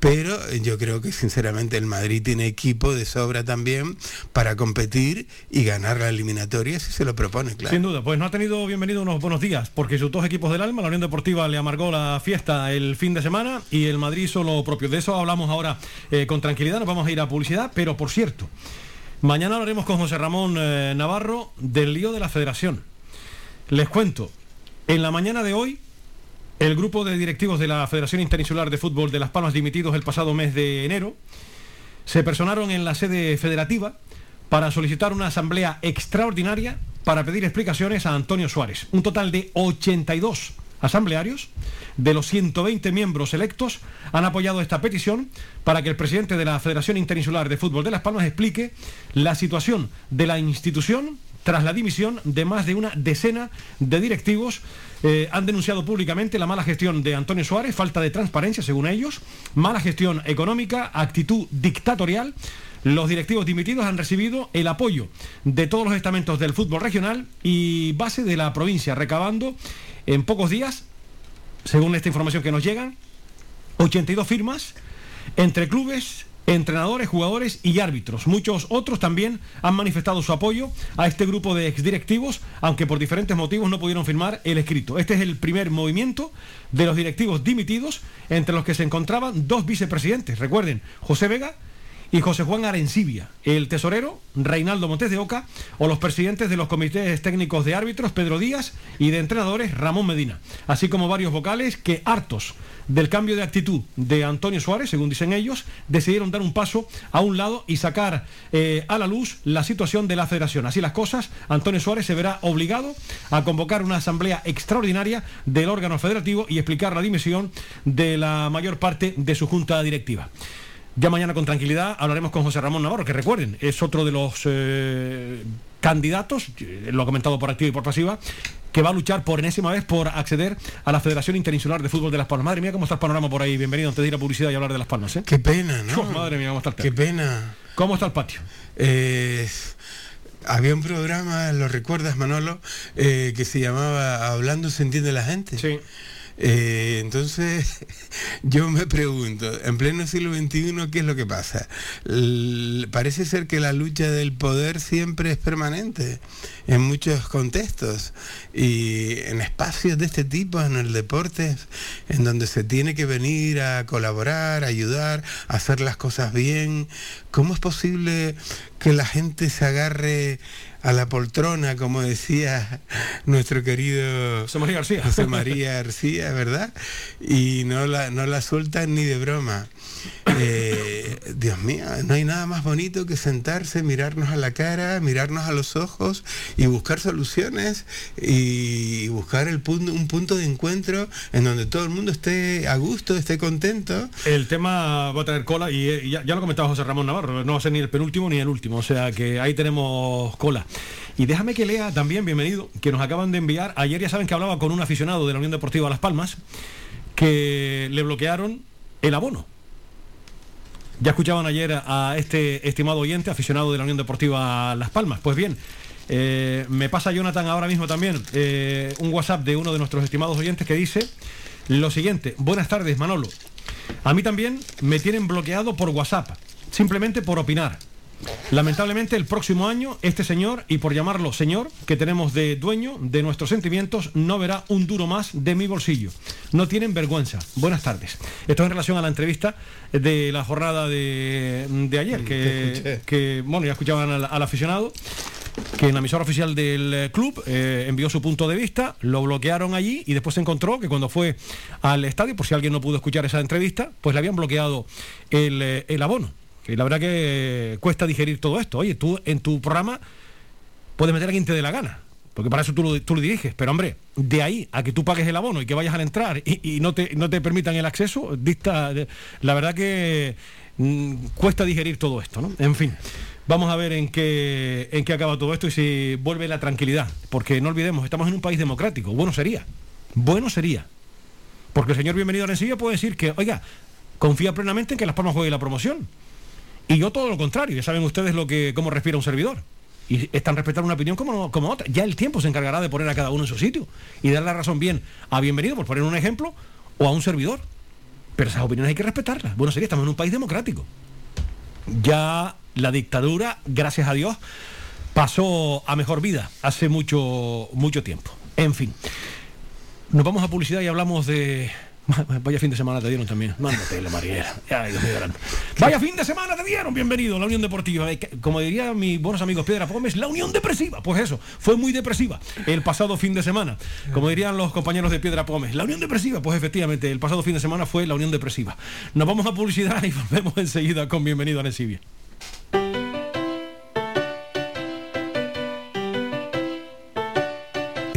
pero yo creo que sinceramente el Madrid tiene equipo de sobra también para competir y ganar la eliminatoria si se lo propone, claro. Sin duda, pues no ha tenido bienvenido unos buenos días, porque sus dos equipos del alma, la Unión Deportiva le amargó la fiesta el fin de semana y el Madrid hizo lo propio. De eso hablamos ahora eh, con tranquilidad, nos vamos a ir a publicidad, pero por cierto, mañana hablaremos con José Ramón eh, Navarro del lío de la federación. Les cuento, en la mañana de hoy, el grupo de directivos de la Federación Interinsular de Fútbol de Las Palmas, dimitidos el pasado mes de enero, se personaron en la sede federativa para solicitar una asamblea extraordinaria para pedir explicaciones a Antonio Suárez. Un total de 82 asamblearios de los 120 miembros electos han apoyado esta petición para que el presidente de la Federación Interinsular de Fútbol de Las Palmas explique la situación de la institución tras la dimisión de más de una decena de directivos. Eh, han denunciado públicamente la mala gestión de Antonio Suárez, falta de transparencia según ellos, mala gestión económica, actitud dictatorial. Los directivos dimitidos han recibido el apoyo de todos los estamentos del fútbol regional y base de la provincia, recabando en pocos días, según esta información que nos llegan, 82 firmas entre clubes, entrenadores, jugadores y árbitros. Muchos otros también han manifestado su apoyo a este grupo de exdirectivos, aunque por diferentes motivos no pudieron firmar el escrito. Este es el primer movimiento de los directivos dimitidos, entre los que se encontraban dos vicepresidentes. Recuerden, José Vega y José Juan Arencibia, el tesorero Reinaldo Montes de Oca o los presidentes de los comités técnicos de árbitros Pedro Díaz y de entrenadores Ramón Medina, así como varios vocales que hartos del cambio de actitud de Antonio Suárez, según dicen ellos, decidieron dar un paso a un lado y sacar eh, a la luz la situación de la federación. Así las cosas, Antonio Suárez se verá obligado a convocar una asamblea extraordinaria del órgano federativo y explicar la dimisión de la mayor parte de su junta directiva. Ya mañana con tranquilidad hablaremos con José Ramón Navarro, que recuerden, es otro de los eh, candidatos, eh, lo ha comentado por activa y por pasiva, que va a luchar por enésima vez por acceder a la Federación Interinsular de Fútbol de Las Palmas. Madre mía, cómo está el panorama por ahí. Bienvenido antes de ir a publicidad y hablar de Las Palmas. ¿eh? Qué pena, ¿no? Oh, madre mía, cómo está el Qué pena. ¿Cómo está el patio? Eh, había un programa, ¿lo recuerdas, Manolo? Eh, que se llamaba Hablando se entiende la gente. Sí. Eh, entonces, yo me pregunto, en pleno siglo XXI, ¿qué es lo que pasa? Parece ser que la lucha del poder siempre es permanente en muchos contextos y en espacios de este tipo, en el deporte, en donde se tiene que venir a colaborar, a ayudar, a hacer las cosas bien. ¿Cómo es posible que la gente se agarre a la poltrona, como decía nuestro querido José María García. José María García, ¿verdad? Y no la, no la sueltan ni de broma. Eh, Dios mío, no hay nada más bonito que sentarse, mirarnos a la cara, mirarnos a los ojos y buscar soluciones y buscar el punto, un punto de encuentro en donde todo el mundo esté a gusto, esté contento. El tema va a traer cola y eh, ya, ya lo comentaba José Ramón Navarro, no va a ser ni el penúltimo ni el último, o sea que ahí tenemos cola. Y déjame que lea también, bienvenido, que nos acaban de enviar, ayer ya saben que hablaba con un aficionado de la Unión Deportiva Las Palmas, que le bloquearon el abono. Ya escuchaban ayer a este estimado oyente, aficionado de la Unión Deportiva Las Palmas. Pues bien, eh, me pasa Jonathan ahora mismo también eh, un WhatsApp de uno de nuestros estimados oyentes que dice lo siguiente, buenas tardes Manolo. A mí también me tienen bloqueado por WhatsApp, simplemente por opinar. Lamentablemente el próximo año este señor, y por llamarlo señor, que tenemos de dueño de nuestros sentimientos, no verá un duro más de mi bolsillo. No tienen vergüenza. Buenas tardes. Esto en relación a la entrevista de la jornada de, de ayer, que, bueno, ya escuchaban al, al aficionado que en la emisora oficial del eh, club eh, envió su punto de vista, lo bloquearon allí y después se encontró que cuando fue al estadio, por si alguien no pudo escuchar esa entrevista, pues le habían bloqueado el, eh, el abono. Y la verdad que cuesta digerir todo esto. Oye, tú en tu programa puedes meter a quien te dé la gana. porque para eso tú lo, tú lo diriges. Pero hombre, de ahí a que tú pagues el abono y que vayas al entrar y, no, te, no te permitan el acceso, la verdad que mm, cuesta digerir todo esto, ¿no? En fin. Vamos a ver en qué, en qué acaba todo esto y si vuelve la tranquilidad. Porque no olvidemos, estamos en un país democrático. Bueno sería. Bueno sería. Porque el señor Bienvenido Arencilla puede decir que, oiga, confía plenamente en que Las Palmas juegue la promoción. Y yo todo lo contrario, ya saben ustedes lo que, cómo respira un servidor. Y están respetando una opinión como, como otra. Ya el tiempo se encargará de poner a cada uno en su sitio y dar la razón bien a Bienvenido, por poner un ejemplo, o a un servidor. Pero esas opiniones hay que respetarlas. Bueno, sería, estamos en un país democrático. Ya la dictadura, gracias a Dios, pasó a mejor vida hace mucho, mucho tiempo. En fin. Nos vamos a publicidad y hablamos de. Vaya fin de semana te dieron también. Mariela. Dios mío, grande. Vaya fin de semana te dieron. Bienvenido a la Unión Deportiva. Como diría mis buenos amigos Piedra Pómez, la Unión Depresiva. Pues eso, fue muy depresiva el pasado fin de semana. Como dirían los compañeros de Piedra Pómez, la Unión Depresiva. Pues efectivamente, el pasado fin de semana fue la Unión Depresiva. Nos vamos a publicidad y volvemos enseguida con Bienvenido a Nesibia.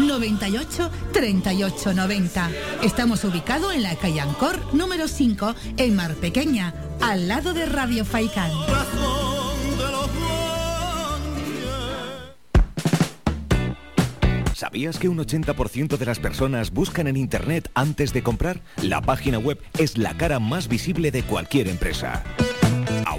98 38 90. Estamos ubicados en la calle Ancor número 5 en Mar Pequeña, al lado de Radio Faicán. ¿Sabías que un 80% de las personas buscan en Internet antes de comprar? La página web es la cara más visible de cualquier empresa.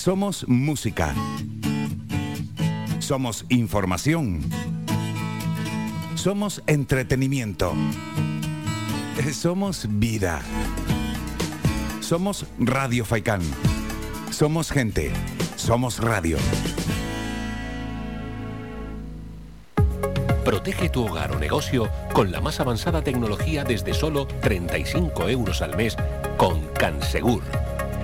Somos música. Somos información. Somos entretenimiento. Eh, Somos vida. Somos Radio Faicán. Somos gente. Somos radio. Protege tu hogar o negocio con la más avanzada tecnología desde solo 35 euros al mes con Cansegur.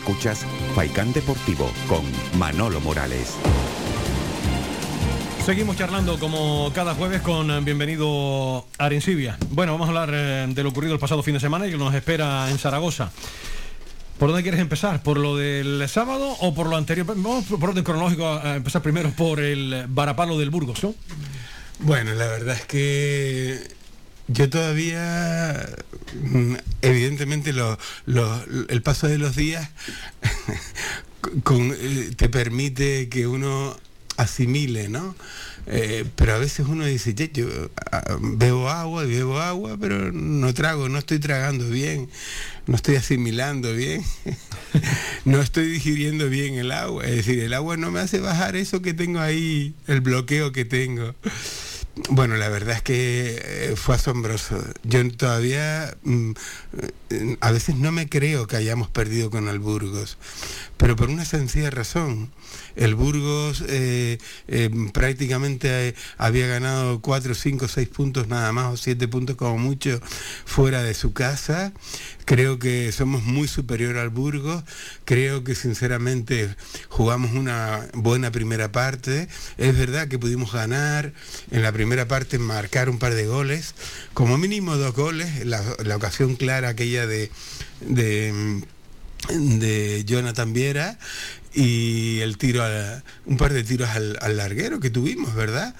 Escuchas Faicán Deportivo con Manolo Morales. Seguimos charlando como cada jueves con eh, bienvenido Arencibia. Bueno, vamos a hablar eh, de lo ocurrido el pasado fin de semana y que nos espera en Zaragoza. ¿Por dónde quieres empezar? ¿Por lo del sábado o por lo anterior? Vamos por orden cronológico a a empezar primero por el varapalo del Burgos, ¿no? Bueno, la verdad es que yo todavía, mm, evidentemente, lo- lo- el paso de los días eh, te permite que uno asimile, ¿no? Eh, pero a veces uno dice, "Che, yo ah, bebo agua bebo agua, pero no trago, no estoy tragando bien, no estoy asimilando bien, no estoy digiriendo bien el agua. Es decir, el agua no me hace bajar eso que tengo ahí, el bloqueo que tengo. Bueno, la verdad es que eh, fue asombroso. Yo todavía mm, eh, a veces no me creo que hayamos perdido con el Burgos, pero por una sencilla razón. El Burgos eh, eh, prácticamente eh, había ganado 4, 5, 6 puntos nada más, o 7 puntos como mucho, fuera de su casa. Creo que somos muy superior al Burgos. Creo que sinceramente jugamos una buena primera parte. Es verdad que pudimos ganar en la primera parte, marcar un par de goles, como mínimo dos goles. La, ocasión clara aquella de, de, de Jonathan Viera y el tiro a- un par de tiros al, al larguero que tuvimos, ¿verdad?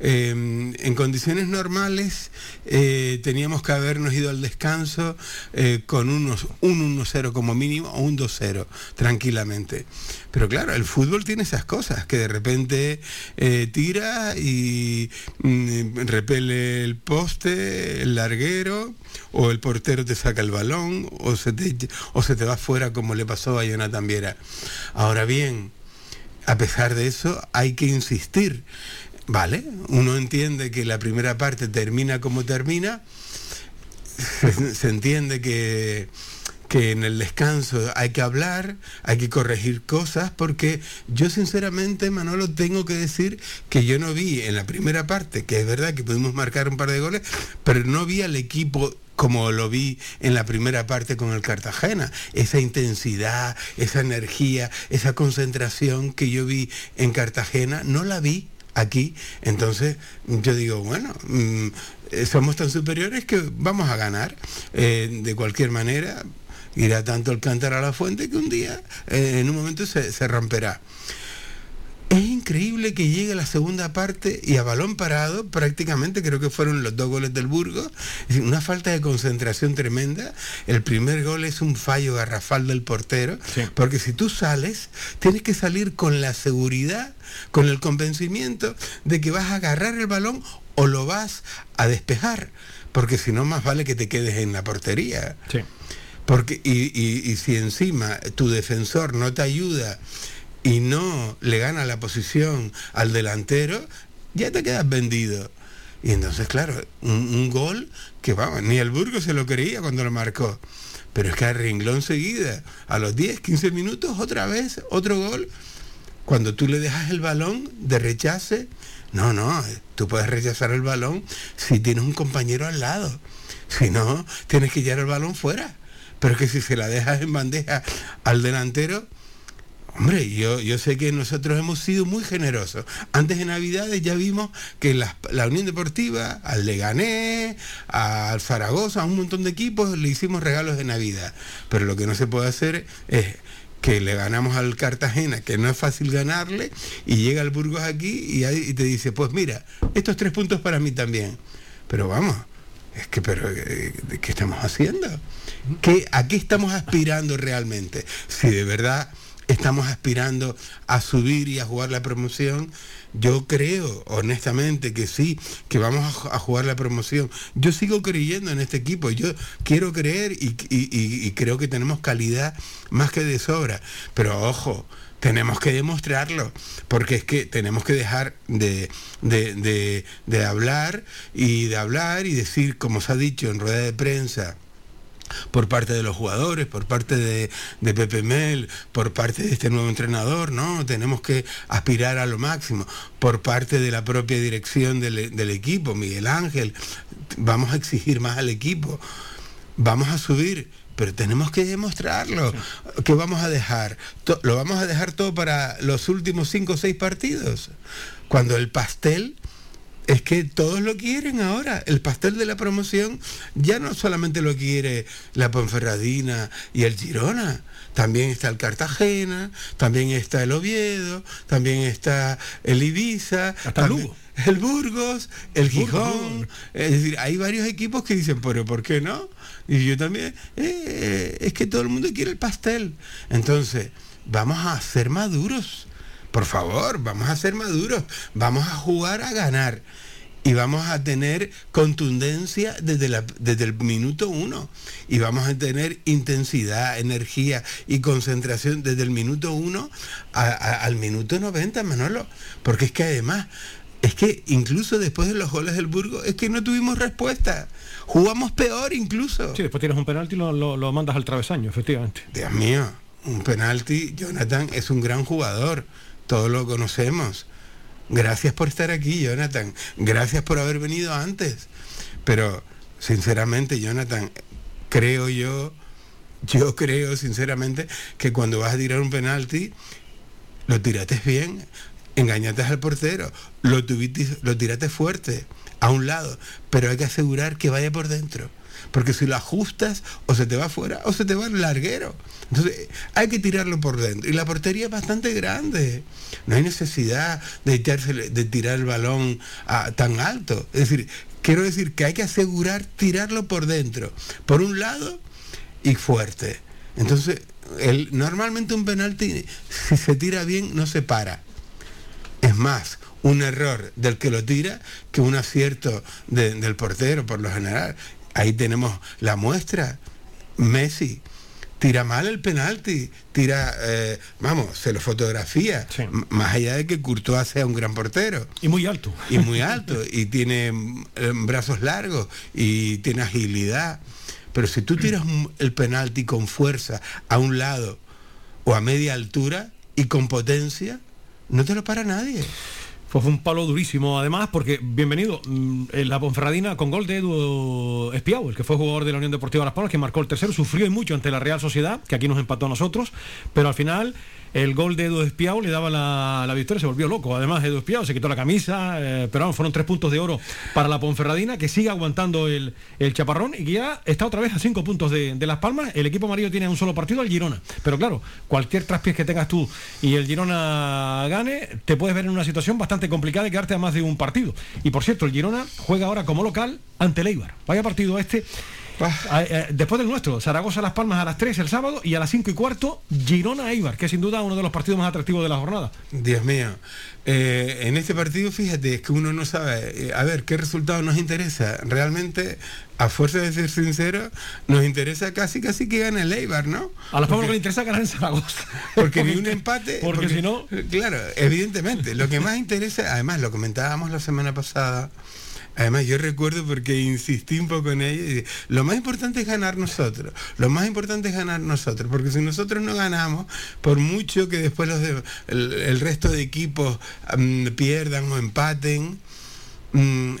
Eh, en condiciones normales eh, teníamos que habernos ido al descanso eh, con unos, un 1-0 como mínimo o un 2-0 tranquilamente. Pero claro, el fútbol tiene esas cosas, que de repente eh, tira y mm, repele el poste, el larguero, o el portero te saca el balón, o se te, o se te va fuera como le pasó a Jonathan Viera. Ahora bien, a pesar de eso, hay que insistir. Vale, uno entiende que la primera parte termina como termina, se, se entiende que, que en el descanso hay que hablar, hay que corregir cosas, porque yo sinceramente, Manolo, tengo que decir que yo no vi en la primera parte, que es verdad que pudimos marcar un par de goles, pero no vi al equipo como lo vi en la primera parte con el Cartagena, esa intensidad, esa energía, esa concentración que yo vi en Cartagena, no la vi aquí. Entonces yo digo, bueno, mm, eh, somos tan superiores que vamos a ganar. Eh, de cualquier manera, irá tanto el cántaro a la fuente que un día, eh, en un momento, se, se romperá. Es increíble que llegue la segunda parte y a balón parado, prácticamente creo que fueron los dos goles del Burgos, una falta de concentración tremenda. El primer gol es un fallo garrafal del portero, porque si tú sales, tienes que salir con la seguridad, con el convencimiento de que vas a agarrar el balón o lo vas a despejar, porque si no, más vale que te quedes en la portería. Porque, y, y- y si encima tu defensor no te ayuda y no le gana la posición al delantero, ya te quedas vendido. Y entonces, claro, un, un gol que vamos, ni el Burgo se lo creía cuando lo marcó. Pero es que a renglón seguida, a los 10, 15 minutos, otra vez, otro gol. Cuando tú le dejas el balón de rechace, no, no, tú puedes rechazar el balón si tienes un compañero al lado. Si no, tienes que llevar el balón fuera. Pero es que si se la dejas en bandeja al delantero, Hombre, yo, yo sé que nosotros hemos sido muy generosos. Antes de Navidades ya vimos que la, la Unión Deportiva, al Leganés, al Zaragoza, a un montón de equipos, le hicimos regalos de Navidad. Pero lo que no se puede hacer es que le ganamos al Cartagena, que no es fácil ganarle, y llega el Burgos aquí y, y te dice, pues mira, estos tres puntos para mí también. Pero vamos, es que, pero, eh, ¿qué estamos haciendo? ¿Qué, ¿A qué estamos aspirando realmente? Si de verdad estamos aspirando a subir y a jugar la promoción, yo creo honestamente que sí, que vamos a, ju- a jugar la promoción. Yo sigo creyendo en este equipo, yo quiero creer y, y- y- y creo que tenemos calidad más que de sobra. Pero ojo, tenemos que demostrarlo, porque es que tenemos que dejar de, de- de- de hablar y de hablar y decir, como se ha dicho en rueda de prensa, por parte de los jugadores, por parte de, de Pepe Mel, por parte de este nuevo entrenador, ¿no? Tenemos que aspirar a lo máximo. Por parte de la propia dirección del, del equipo, Miguel Ángel, vamos a exigir más al equipo, vamos a subir, pero tenemos que demostrarlo. ¿Qué vamos a dejar? ¿Lo vamos a dejar todo para los últimos cinco o seis partidos? Cuando el pastel es que todos lo quieren ahora. El pastel de la promoción ya no solamente lo quiere la Ponferradina y el Girona. También está el Cartagena, también está el Oviedo, también está el Ibiza, Hasta el también- Lugo. el Burgos, el Gijón. Burgos. Es decir, hay varios equipos que dicen, pero ¿por qué no? Y yo también, eh, es que todo el mundo quiere el pastel. Entonces, vamos a ser maduros. Por favor, vamos a ser maduros. Vamos a jugar a ganar. Y vamos a tener contundencia desde, la- desde el minuto uno. Y vamos a tener intensidad, energía y concentración desde el minuto uno a- a- al minuto 90, Manolo. Porque es que además, es que incluso después de los goles del Burgo, es que no tuvimos respuesta. Jugamos peor incluso. Sí, después tienes un penalti y lo, lo- lo mandas al travesaño, efectivamente. Dios mío, un penalti. Jonathan es un gran jugador. Todos lo conocemos. Gracias por estar aquí, Jonathan. Gracias por haber venido antes. Pero, sinceramente, Jonathan, creo yo, yo creo sinceramente que cuando vas a tirar un penalti, lo tiraste bien, engañaste al portero, lo, tuviste, lo fuerte, a un lado, pero hay que asegurar que vaya por dentro. Porque si lo ajustas, o se te va afuera o se te va al larguero. Entonces, hay que tirarlo por dentro. Y la portería es bastante grande. No hay necesidad de, echársele- de tirar el balón tan alto. Es decir, quiero decir que hay que asegurar tirarlo por dentro. Por un lado y fuerte. Entonces, el, normalmente un penalti, si se tira bien, no se para. Es más, un error del que lo tira que un acierto de- del portero, por lo general. Ahí tenemos la muestra. Messi tira mal el penalti, tira, eh, vamos, se lo fotografía, más allá de que Courtois sea un gran portero. Y muy alto. Y muy alto, y tiene eh, brazos largos, y tiene agilidad. Pero si tú tiras el penalti con fuerza a un lado o a media altura y con potencia, no te lo para nadie. Pues fue un palo durísimo, además, porque, bienvenido, mm, la Ponferradina con gol de Edu Espiau, el que fue jugador de la Unión Deportiva Las Palmas, que marcó el tercero, sufrió y mucho ante la Real Sociedad, que aquí nos empató a nosotros, pero al final el gol de Edu Espiau le daba la, la victoria, se volvió loco. Además, Edu Espiau se quitó la camisa, eh, pero vamos, fueron tres puntos de oro para la Ponferradina, que sigue aguantando el, el chaparrón y que ya está otra vez a cinco puntos de, de Las Palmas. El equipo amarillo tiene un solo partido, el Girona. Pero claro, cualquier traspiés que tengas tú y el Girona gane, te puedes ver en una situación bastante complicada de quedarte a más de un partido. Y por cierto, el Girona juega ahora como local ante el Eibar. Vaya partido este. Ah, eh, después del nuestro, Zaragoza Las Palmas a las 3 el sábado y a las 5 y cuarto Girona Eibar, que es sin duda uno de los partidos más atractivos de la jornada. Dios mío. Eh, en este partido, fíjate, es que uno no sabe, eh, a ver, ¿qué resultado nos interesa? Realmente, a fuerza de ser sincero, nos interesa casi, casi que gane el Eibar, ¿no? A las Palmas Porque- le interesa es ganar en Zaragoza. Porque ni un empate. Porque si no- Claro, evidentemente. Lo que más interesa, además, lo comentábamos la semana pasada. Además, yo recuerdo porque insistí un poco en ello. y lo más importante es ganar nosotros. Lo más importante es ganar nosotros. Porque si nosotros no ganamos, por mucho que después los el, resto de equipos mm, pierdan o empaten, mm,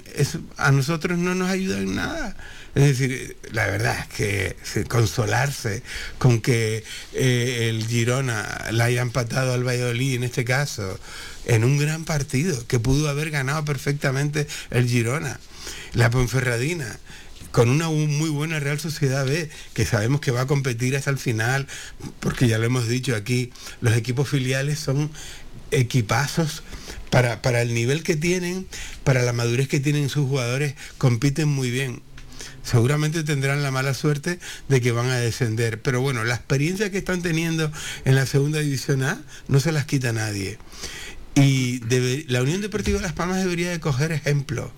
a nosotros no nos ayuda en nada. Es decir, la verdad es que se- consolarse con que eh, el Girona la haya empatado al Valladolid en este caso, en un gran partido, que pudo haber ganado perfectamente el Girona. La Ponferradina, con una muy buena Real Sociedad B, que sabemos que va a competir hasta el final, porque ya lo hemos dicho aquí, los equipos filiales son equipazos para, para el nivel que tienen, para la madurez que tienen sus jugadores, compiten muy bien. Seguramente tendrán la mala suerte de que van a descender. Pero bueno, la experiencia que están teniendo en la segunda división A no se las quita nadie. Y la Unión Deportiva Las Palmas debería de coger ejemplo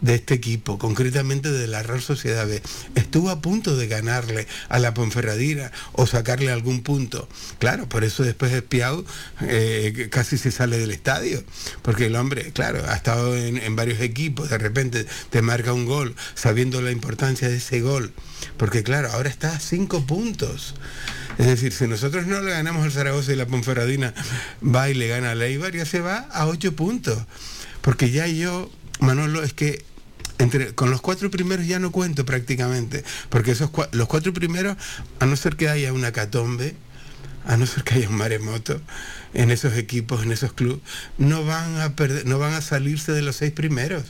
de este equipo, concretamente de la Real Sociedad B. Estuvo a punto de ganarle a la Ponferradina o sacarle algún punto. Claro, por eso después Espiau eh, casi se sale del estadio, porque el hombre, claro, ha estado en, en varios equipos, de repente te marca un gol, sabiendo la importancia de ese gol, porque claro, ahora está a cinco puntos. Es decir, si nosotros no le ganamos al Zaragoza y la Ponferradina va y le gana a Leibar, ya se va a ocho puntos. Porque ya yo, Manolo, es que entre, con los cuatro primeros ya no cuento prácticamente, porque esos los cuatro primeros, a no ser que haya una catombe, a no ser que haya un maremoto en esos equipos, en esos clubes, no van a perder, no van a salirse de los seis primeros.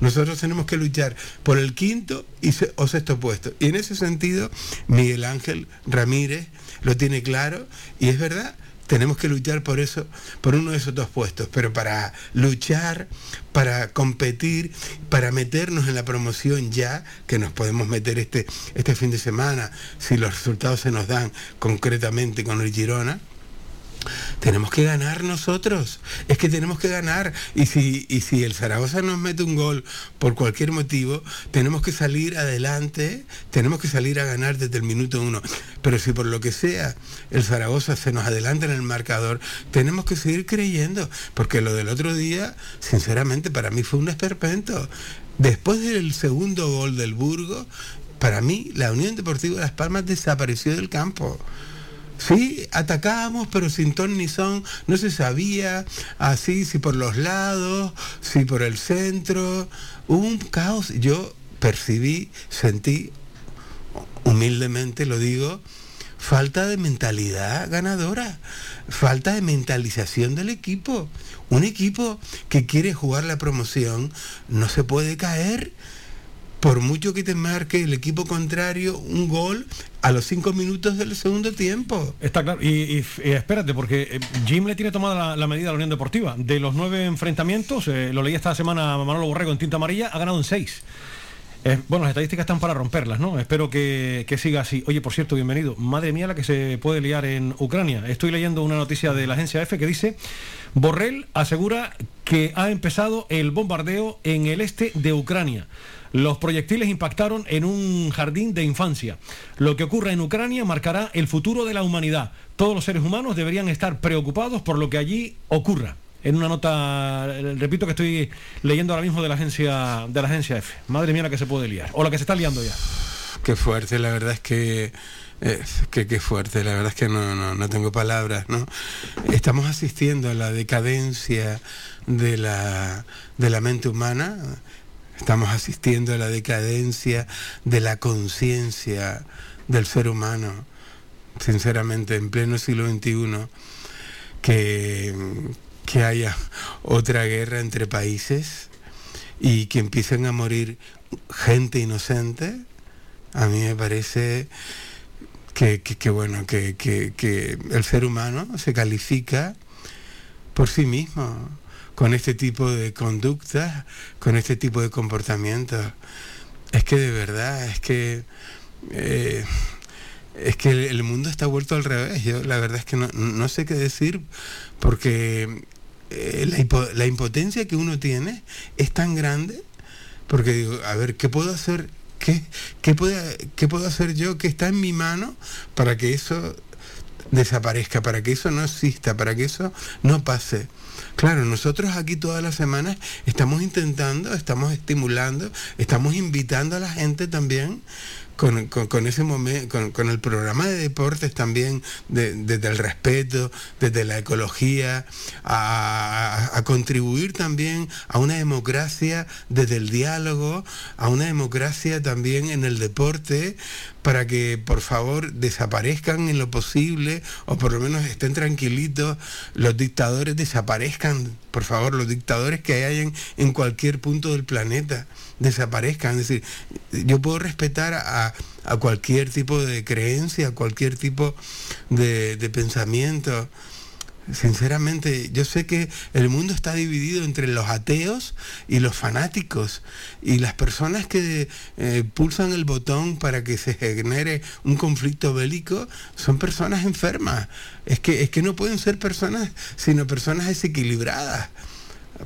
Nosotros tenemos que luchar por el quinto y o sexto puesto. Y en ese sentido, Miguel Ángel Ramírez lo tiene claro y es verdad, tenemos que luchar por eso, por uno de esos dos puestos, pero para luchar, para competir, para meternos en la promoción ya, que nos podemos meter este, este fin de semana, si los resultados se nos dan concretamente con el Girona, tenemos que ganar nosotros. Es que tenemos que ganar. Y si, y si el Zaragoza nos mete un gol por cualquier motivo, tenemos que salir adelante, tenemos que salir a ganar desde el minuto uno. Pero si por lo que sea el Zaragoza se nos adelanta en el marcador, tenemos que seguir creyendo. Porque lo del otro día, sinceramente, para mí fue un esperpento. Después del segundo gol del Burgo, para mí la Unión Deportiva de Las Palmas desapareció del campo. Sí, atacábamos, pero sin ton ni son, no se sabía así si por los lados, si por el centro, un caos. Yo percibí, sentí, humildemente lo digo, falta de mentalidad ganadora, falta de mentalización del equipo. Un equipo que quiere jugar la promoción no se puede caer por mucho que te marque el equipo contrario un gol a los cinco minutos del segundo tiempo. Está claro. Y, espérate, porque eh, Jim le tiene tomada la, medida a la Unión Deportiva. De los nueve enfrentamientos, eh, lo leí esta semana Manolo Borrego en tinta amarilla, ha ganado en seis. Bueno, las estadísticas están para romperlas, ¿no? Espero que, que, siga así. Oye, por cierto, bienvenido. Madre mía la que se puede liar en Ucrania. Estoy leyendo una noticia de la agencia F que dice, Borrell asegura que ha empezado el bombardeo en el este de Ucrania. Los proyectiles impactaron en un jardín de infancia. Lo que ocurra en Ucrania marcará el futuro de la humanidad. Todos los seres humanos deberían estar preocupados por lo que allí ocurra. En una nota, repito que estoy leyendo ahora mismo de la agencia de la agencia F. Madre mía la que se puede liar. O la que se está liando ya. Qué fuerte, la verdad es que que qué fuerte, la verdad es que no, no, no, tengo palabras, ¿no? Estamos asistiendo a la decadencia de la, de la mente humana, Estamos asistiendo a la decadencia de la conciencia del ser humano, sinceramente, en pleno siglo XXI, que, que haya otra guerra entre países y que empiecen a morir gente inocente, a mí me parece que, que, bueno, que, que el ser humano se califica por sí mismo con este tipo de conductas, con este tipo de comportamientos. Es que de verdad, es que... Eh, es que el, mundo está vuelto al revés. Yo la verdad es que no, sé qué decir porque eh, la, impotencia que uno tiene es tan grande porque digo, a ver, ¿qué puedo hacer? ¿Qué, qué, ¿Qué puedo hacer yo que está en mi mano para que eso desaparezca, para que eso no exista, para que eso no pase? Claro, nosotros aquí todas las semanas estamos intentando, estamos estimulando, estamos invitando a la gente también con, ese momento, con, el programa de deportes también, desde el respeto, desde la ecología, a, contribuir también a una democracia desde el diálogo, a una democracia también en el deporte, para que por favor desaparezcan en lo posible, o por lo menos estén tranquilitos, los dictadores desaparezcan, por favor, los dictadores que hayan en cualquier punto del planeta desaparezcan. Es decir, yo puedo respetar a, cualquier tipo de creencia, a cualquier tipo de, de pensamiento. Sinceramente, yo sé que el mundo está dividido entre los ateos y los fanáticos. Y las personas que eh, pulsan el botón para que se genere un conflicto bélico son personas enfermas. Es que, es que no pueden ser personas, sino personas desequilibradas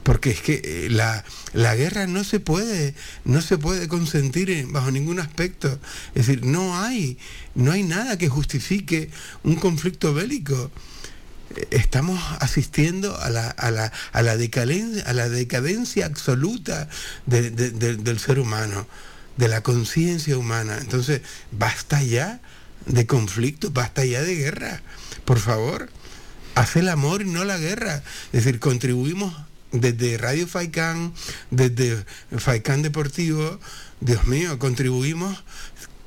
porque es que eh, la, la, guerra no se puede no se puede consentir bajo ningún aspecto es decir no hay no hay nada que justifique un conflicto bélico estamos asistiendo a la, a la, a la, decadencia, a la decadencia absoluta del ser humano, de la conciencia humana. Entonces, basta ya de conflicto, basta ya de guerra. Por favor, haz el amor y no la guerra. Es decir, contribuimos desde Radio Faicán, desde Faicán Deportivo, Dios mío, contribuimos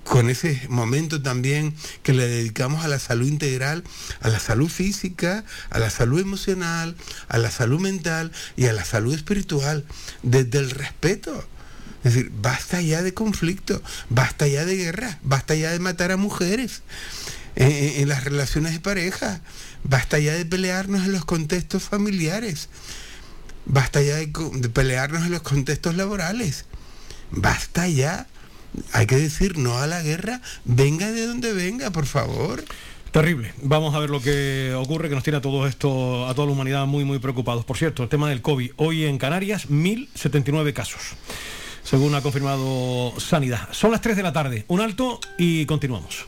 con ese momento también que le dedicamos a la salud integral, a la salud física, a la salud emocional, a la salud mental y a la salud espiritual, desde el respeto. Es decir, basta ya de conflicto, basta ya de guerra, basta ya de matar a mujeres en, las relaciones de pareja, basta ya de pelearnos en los contextos familiares, basta ya de, de pelearnos en los contextos laborales, basta ya hay que decir no a la guerra, venga de donde venga, por favor. Terrible. Vamos a ver lo que ocurre, que nos tiene a todo esto, a toda la humanidad muy, muy preocupados. Por cierto, el tema del COVID. Hoy en Canarias, 1.079 casos, según ha confirmado Sanidad. Son las 3 de la tarde. Un alto y continuamos.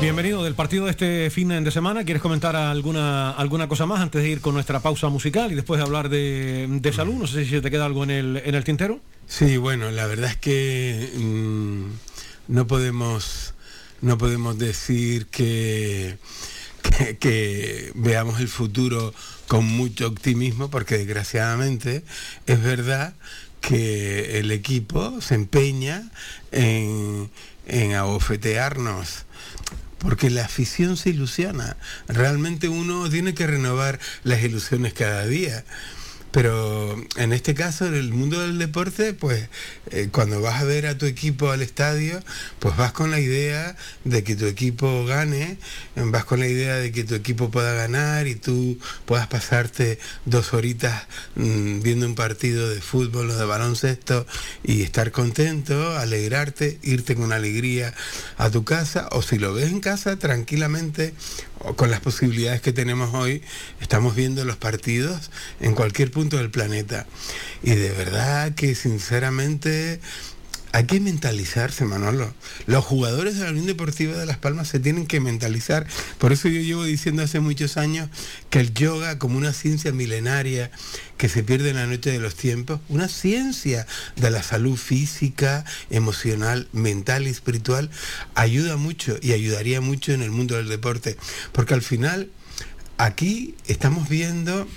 Bienvenido del partido de este fin de semana. ¿Quieres comentar alguna, alguna cosa más antes de ir con nuestra pausa musical y después de hablar de, de salud? No sé si te queda algo en el, en el tintero. Sí, bueno, la verdad es que mm, no podemos no podemos decir que, que, que veamos el futuro con mucho optimismo porque desgraciadamente es verdad que el equipo se empeña en, en abofetearnos porque la afición se ilusiona. Realmente uno tiene que renovar las ilusiones cada día. Pero en este caso, en el mundo del deporte, pues eh, cuando vas a ver a tu equipo al estadio, pues vas con la idea de que tu equipo gane, vas con la idea de que tu equipo pueda ganar y tú puedas pasarte dos horitas mm, viendo un partido de fútbol o de baloncesto y estar contento, alegrarte, irte con alegría a tu casa o si lo ves en casa tranquilamente con las posibilidades que tenemos hoy, estamos viendo los partidos en cualquier punto del planeta. Y de verdad que sinceramente hay que mentalizarse, Manolo. Los jugadores de la Unión Deportiva de Las Palmas se tienen que mentalizar. Por eso yo llevo diciendo hace muchos años que el yoga, como una ciencia milenaria que se pierde en la noche de los tiempos, una ciencia de la salud física, emocional, mental y espiritual, ayuda mucho y ayudaría mucho en el mundo del deporte. Porque al final, aquí estamos viendo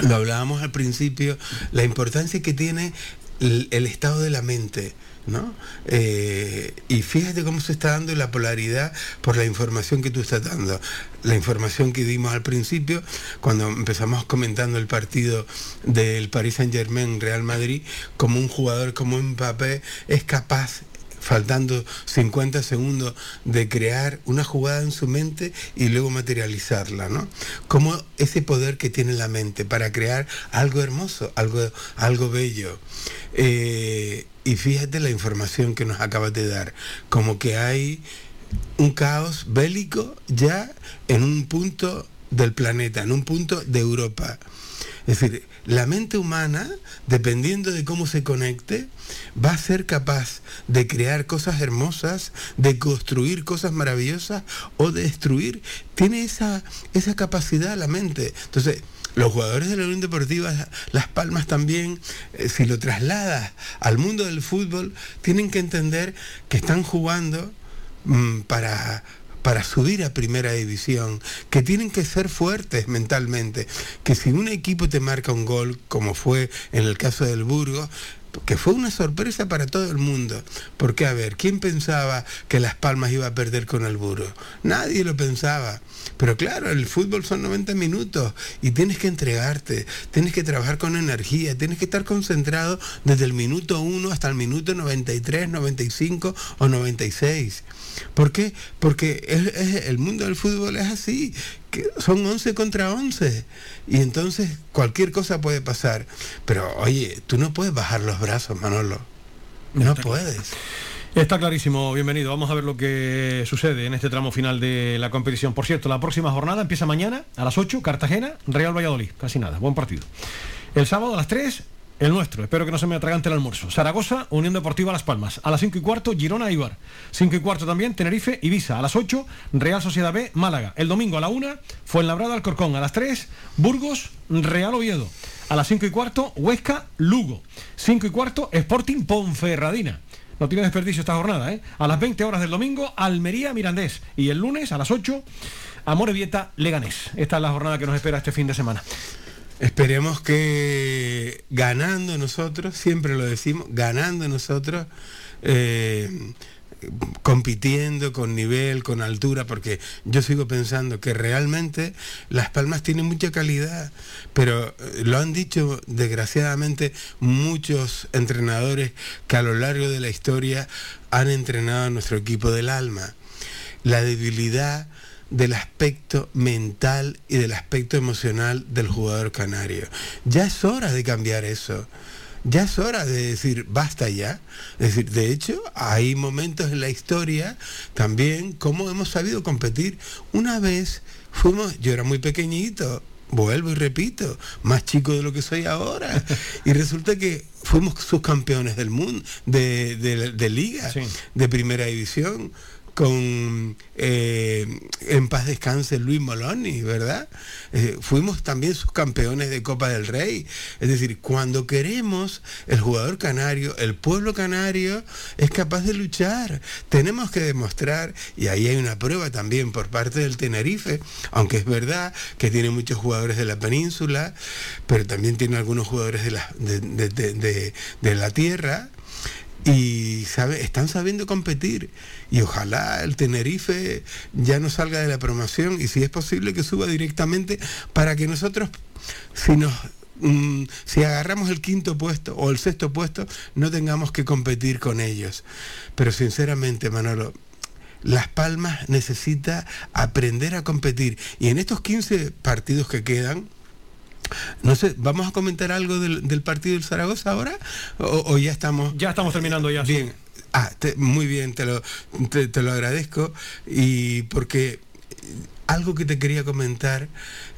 lo hablábamos al principio, la importancia que tiene el, estado de la mente. ¿no? Eh, y fíjate cómo se está dando la polaridad por la información que tú estás dando. La información que dimos al principio, cuando empezamos comentando el partido del Paris Saint Germain Real Madrid, como un jugador como Mbappé es capaz faltando 50 segundos de crear una jugada en su mente y luego materializarla, ¿no? Como ese poder que tiene la mente para crear algo hermoso, algo, algo bello. Eh, y fíjate la información que nos acabas de dar, como que hay un caos bélico ya en un punto del planeta, en un punto de Europa. Es decir, la mente humana, dependiendo de cómo se conecte, va a ser capaz de crear cosas hermosas, de construir cosas maravillosas o de destruir. Tiene esa, esa capacidad la mente. Entonces, los jugadores de la Unión Deportiva Las Palmas también, eh, si lo trasladas al mundo del fútbol, tienen que entender que están jugando mm, para para subir a primera división, que tienen que ser fuertes mentalmente, que si un equipo te marca un gol, como fue en el caso del Burgos, que fue una sorpresa para todo el mundo. Porque, a ver, ¿quién pensaba que Las Palmas iba a perder con el Burgos? Nadie lo pensaba. Pero claro, el fútbol son 90 minutos y tienes que entregarte, tienes que trabajar con energía, tienes que estar concentrado desde el minuto 1 hasta el minuto 93, 95 o 96. ¿Por qué? Porque el mundo del fútbol es así, que son 11 contra 11 y entonces cualquier cosa puede pasar. Pero oye, tú no puedes bajar los brazos, Manolo. No puedes. Está clarísimo, bienvenido. Vamos a ver lo que sucede en este tramo final de la competición. Por cierto, la próxima jornada empieza mañana a las 8, Cartagena, Real Valladolid. Casi nada, buen partido. El sábado a las 3, el nuestro, espero que no se me atragante el almuerzo. Zaragoza, Unión Deportiva Las Palmas. A las 5 y cuarto, Girona Ibar. 5 y cuarto también, Tenerife, Ibiza. A las 8, Real Sociedad B, Málaga. El domingo a la 1, Fuenlabrada, Alcorcón. A las 3, Burgos, Real Oviedo. A las 5 y cuarto, Huesca, Lugo. 5 y cuarto, Sporting Ponferradina. No tiene desperdicio esta jornada, ¿eh? A las 20 horas del domingo, Almería, Mirandés. Y el lunes, a las 8, Amorebieta, Leganés. Esta es la jornada que nos espera este fin de semana. Esperemos que ganando nosotros, siempre lo decimos, ganando nosotros, eh, compitiendo con nivel, con altura, porque yo sigo pensando que realmente Las Palmas tienen mucha calidad, pero eh, lo han dicho desgraciadamente muchos entrenadores que a lo largo de la historia han entrenado a nuestro equipo del alma. La debilidad del aspecto mental y del aspecto emocional del jugador canario. Ya es hora de cambiar eso. Ya es hora de decir, basta ya. Es decir, de hecho, hay momentos en la historia también como hemos sabido competir. Una vez fuimos, yo era muy pequeñito, vuelvo y repito, más chico de lo que soy ahora. Y resulta que fuimos subcampeones del mundo, de, liga, de primera división con eh, En paz descanse Luis Moloni, ¿verdad? Eh, fuimos también subcampeones de Copa del Rey. Es decir, cuando queremos, el jugador canario, el pueblo canario, es capaz de luchar. Tenemos que demostrar, y ahí hay una prueba también por parte del Tenerife, aunque es verdad que tiene muchos jugadores de la península, pero también tiene algunos jugadores de la, de la tierra y sabe, están sabiendo competir y ojalá el Tenerife ya no salga de la promoción y si es posible que suba directamente para que nosotros, si nos mm, si agarramos el quinto puesto o el sexto puesto, no tengamos que competir con ellos. Pero sinceramente, Manolo, Las Palmas necesita aprender a competir. Y en estos 15 partidos que quedan, no sé, ¿vamos a comentar algo del, del partido del Zaragoza ahora? ¿O, o ya estamos...? Ya estamos terminando ya. sí. Bien. Ah, te- muy bien, te lo, te, te lo agradezco. Y porque algo que te quería comentar,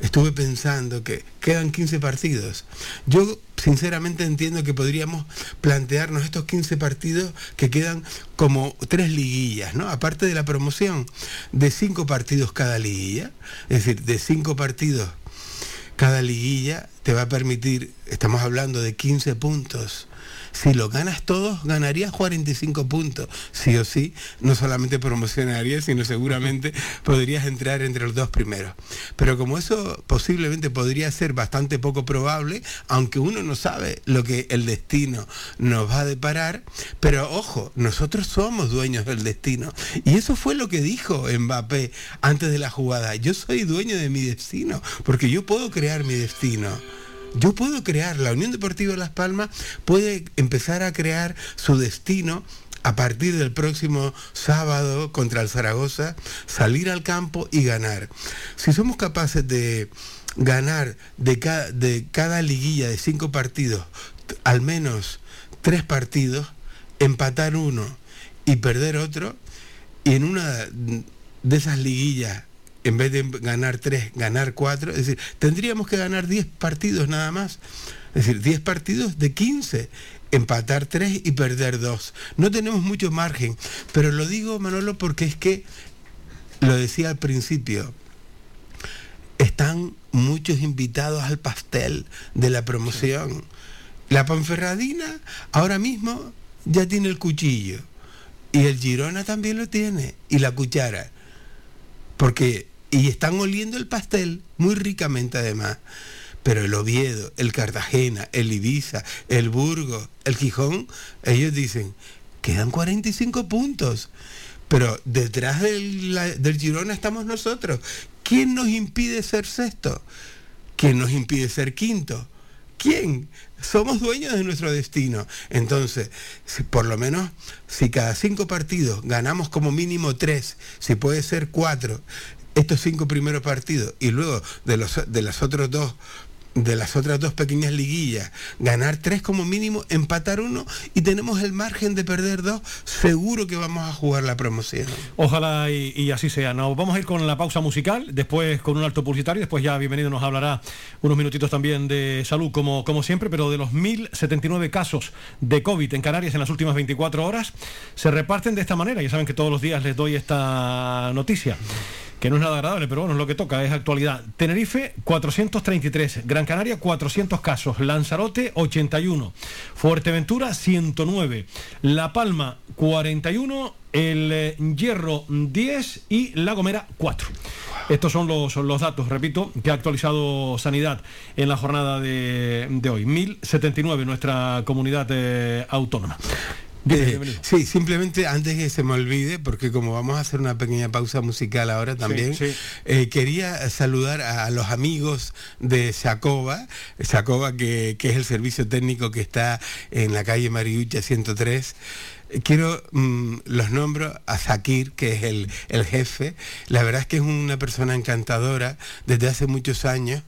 estuve pensando que quedan 15 partidos. Yo sinceramente entiendo que podríamos plantearnos estos 15 partidos que quedan como tres liguillas, ¿no? Aparte de la promoción, de cinco partidos cada liguilla, es decir, de cinco partidos cada liguilla te va a permitir, estamos hablando de 15 puntos. Si lo ganas todos, ganarías 45 puntos. Sí o sí, no solamente promocionarías, sino seguramente podrías entrar entre los dos primeros. Pero como eso posiblemente podría ser bastante poco probable, aunque uno no sabe lo que el destino nos va a deparar, pero ojo, nosotros somos dueños del destino. Y eso fue lo que dijo Mbappé antes de la jugada. Yo soy dueño de mi destino, porque yo puedo crear mi destino. Yo puedo crear, la Unión Deportiva Las Palmas puede empezar a crear su destino a partir del próximo sábado contra el Zaragoza, salir al campo y ganar. Si somos capaces de ganar de cada, de cada liguilla de cinco partidos, al menos tres partidos, empatar uno y perder otro, y en una de esas liguillas, en vez de ganar tres, ganar cuatro, es decir, tendríamos que ganar 10 partidos nada más. Es decir, 10 partidos de 15, empatar tres y perder dos. No tenemos mucho margen, pero lo digo, Manolo, porque es que, lo decía al principio, están muchos invitados al pastel de la promoción. La Ponferradina ahora mismo ya tiene el cuchillo. Y el Girona también lo tiene. Y la cuchara. Porque, y están oliendo el pastel muy ricamente además. Pero el Oviedo, el Cartagena, el Ibiza, el Burgos, el Gijón, ellos dicen, quedan 45 puntos. Pero detrás del, la- del Girona estamos nosotros. ¿Quién nos impide ser sexto? ¿Quién nos impide ser quinto? ¿Quién? Somos dueños de nuestro destino. Entonces, si- por lo menos, si cada cinco partidos ganamos como mínimo tres, si puede ser cuatro, estos cinco primeros partidos, y luego de los de las otros dos de las otras dos pequeñas liguillas, ganar tres como mínimo, empatar uno y tenemos el margen de perder dos, seguro que vamos a jugar la promoción. Ojalá y, así sea. Nos vamos a ir con la pausa musical, después con un alto publicitario, después ya bienvenido nos hablará unos minutitos también de salud, como, como siempre, pero de los 1.079 casos de COVID en Canarias en las últimas 24 horas, se reparten de esta manera. Ya saben que todos los días les doy esta noticia que no es nada agradable, pero bueno, es lo que toca, es actualidad. Tenerife, 433. Gran Canaria, 400 casos. Lanzarote, 81. Fuerteventura, 109. La Palma, 41. El eh, Hierro, 10. Y La Gomera, 4. Estos son los, datos, repito, que ha actualizado Sanidad en la jornada de, de hoy. 1079, nuestra comunidad eh, autónoma. Eh, sí, simplemente antes que se me olvide, porque como vamos a hacer una pequeña pausa musical ahora también, sí. eh, quería saludar a, los amigos de Sacoba, Sacoba que, que es el servicio técnico que está en la calle Mariucha 103. Eh, Quiero, mm, los nombro a Zakir, que es el, el jefe. La verdad es que es una persona encantadora desde hace muchos años.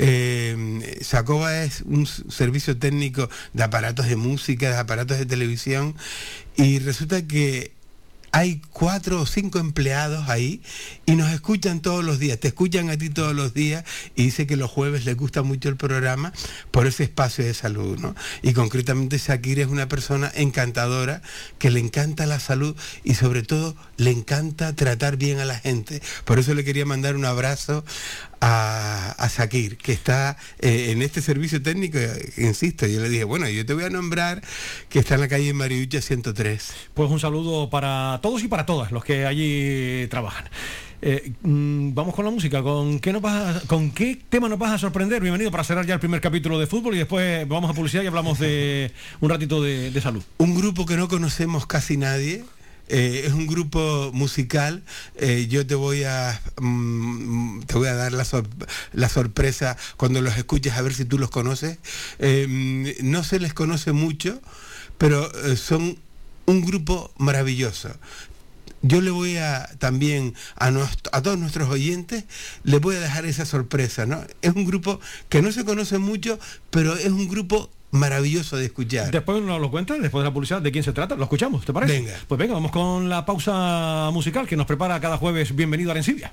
Eh, Sacoba es un servicio técnico de aparatos de música, de aparatos de televisión, y resulta que hay cuatro o cinco empleados ahí y nos escuchan todos los días, te escuchan a ti todos los días y dice que los jueves les gusta mucho el programa por ese espacio de salud, ¿no? Y concretamente Shakir es una persona encantadora que le encanta la salud y sobre todo le encanta tratar bien a la gente. Por eso le quería mandar un abrazo a, a Shakir, que está eh, en este servicio técnico, eh, insisto, yo le dije, bueno, yo te voy a nombrar que está en la calle Mariucha 103. Pues un saludo para todos y para todas los que allí trabajan. Eh, mm, vamos con la música. ¿Con qué, tema nos vas a sorprender? Bienvenido para cerrar ya el primer capítulo de fútbol y después vamos a publicidad y hablamos de un ratito de, salud. Un grupo que no conocemos casi nadie. Eh, es un grupo musical. Eh, yo te voy a mm, te voy a dar la, sor la, sorpresa cuando los escuches a ver si tú los conoces. Mm, no se les conoce mucho, pero son un grupo maravilloso. Yo le voy a también a, nuestro, a todos nuestros oyentes, les voy a dejar esa sorpresa, ¿no? Es un grupo que no se conoce mucho, pero es un grupo maravilloso de escuchar. Después nos lo cuentas, después de la publicidad, de quién se trata, lo escuchamos, ¿te parece? Venga. Pues venga, vamos con la pausa musical que nos prepara cada jueves. Bienvenido a Arencibia.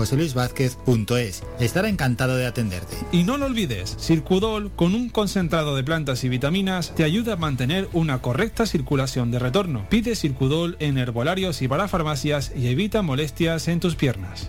joseluisvázquez.es. Estará encantado de atenderte. Y no lo olvides, Circudol con un concentrado de plantas y vitaminas te ayuda a mantener una correcta circulación de retorno. Pide Circudol en herbolarios y para farmacias y evita molestias en tus piernas.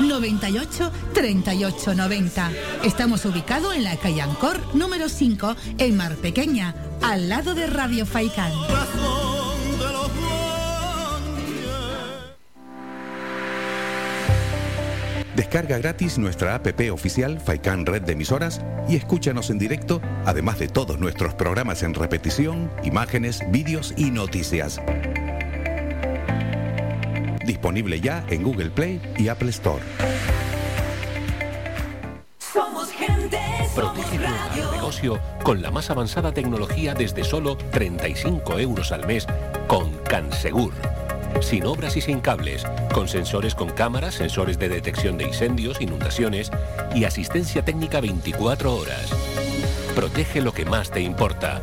98 38 90. Estamos ubicados en la calle Ancor número 5 en Mar Pequeña, al lado de Radio Faicán. Descarga gratis nuestra app oficial Faikan Red de Emisoras y escúchanos en directo, además de todos nuestros programas en repetición, imágenes, vídeos y noticias. Disponible ya en Google Play y Apple Store. Somos gente, somos Protege tu radio. negocio con la más avanzada tecnología desde solo 35 euros al mes con Cansegur. Sin obras y sin cables, con sensores con cámaras, sensores de detección de incendios, inundaciones y asistencia técnica 24 horas. Protege lo que más te importa.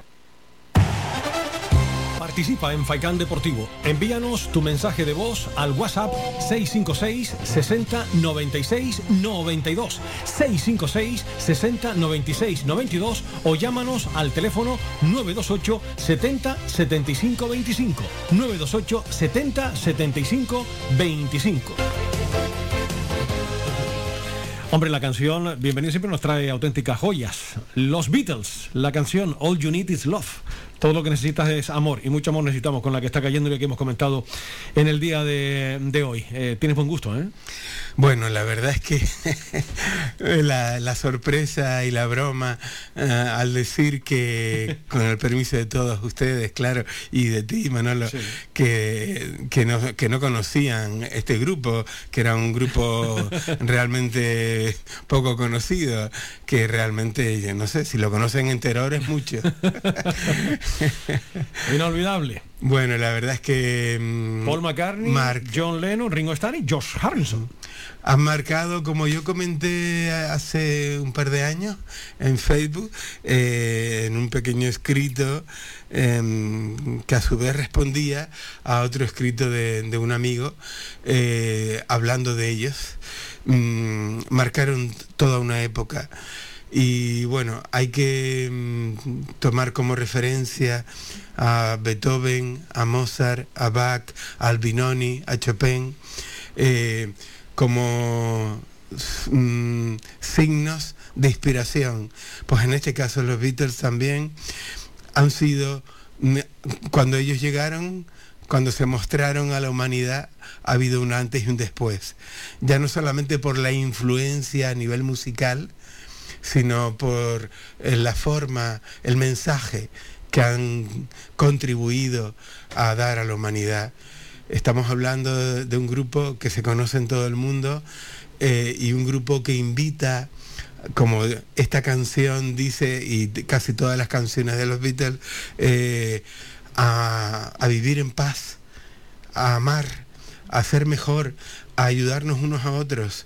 Participa en Faikán Deportivo. Envíanos tu mensaje de voz al WhatsApp 656 60 96 92 656 60 96 92 o llámanos al teléfono 928 70 75 25 928 70 75 25 Hombre, la canción Bienvenido siempre nos trae auténticas joyas. Los Beatles, la canción All You Need Is Love. Todo lo que necesitas es amor y mucho amor necesitamos con la que está cayendo y que hemos comentado en el día de, de hoy. Eh, tienes buen gusto, ¿eh? Bueno, la verdad es que la, la sorpresa y la broma eh, al decir que, con el permiso de todos ustedes, claro, y de ti, Manolo, que, que, no, que no conocían este grupo, que era un grupo realmente poco conocido, que realmente, yo no sé, si lo conocen entero ahora es mucho. Inolvidable. Bueno, la verdad es que... mm, Paul McCartney, Mark- John Lennon, Ringo Starr y Josh Harrison. Han marcado, como yo comenté hace un par de años en Facebook, eh, en un pequeño escrito em, que a su vez respondía a otro escrito de, de un amigo eh, hablando de ellos. Mm, marcaron toda una época. Y bueno, hay que mm, tomar como referencia a Beethoven, a Mozart, a Bach, a Albinoni, a Chopin, eh, como mm, signos de inspiración. Pues en este caso los Beatles también han sido, mm, cuando ellos llegaron, cuando se mostraron a la humanidad, ha habido un antes y un después. Ya no solamente por la influencia a nivel musical, sino por eh, la forma, el mensaje que han contribuido a dar a la humanidad. Estamos hablando de, un grupo que se conoce en todo el mundo eh, y un grupo que invita, como esta canción dice, y casi todas las canciones de los Beatles, eh, a, a vivir en paz, a amar, a ser mejor, a ayudarnos unos a otros,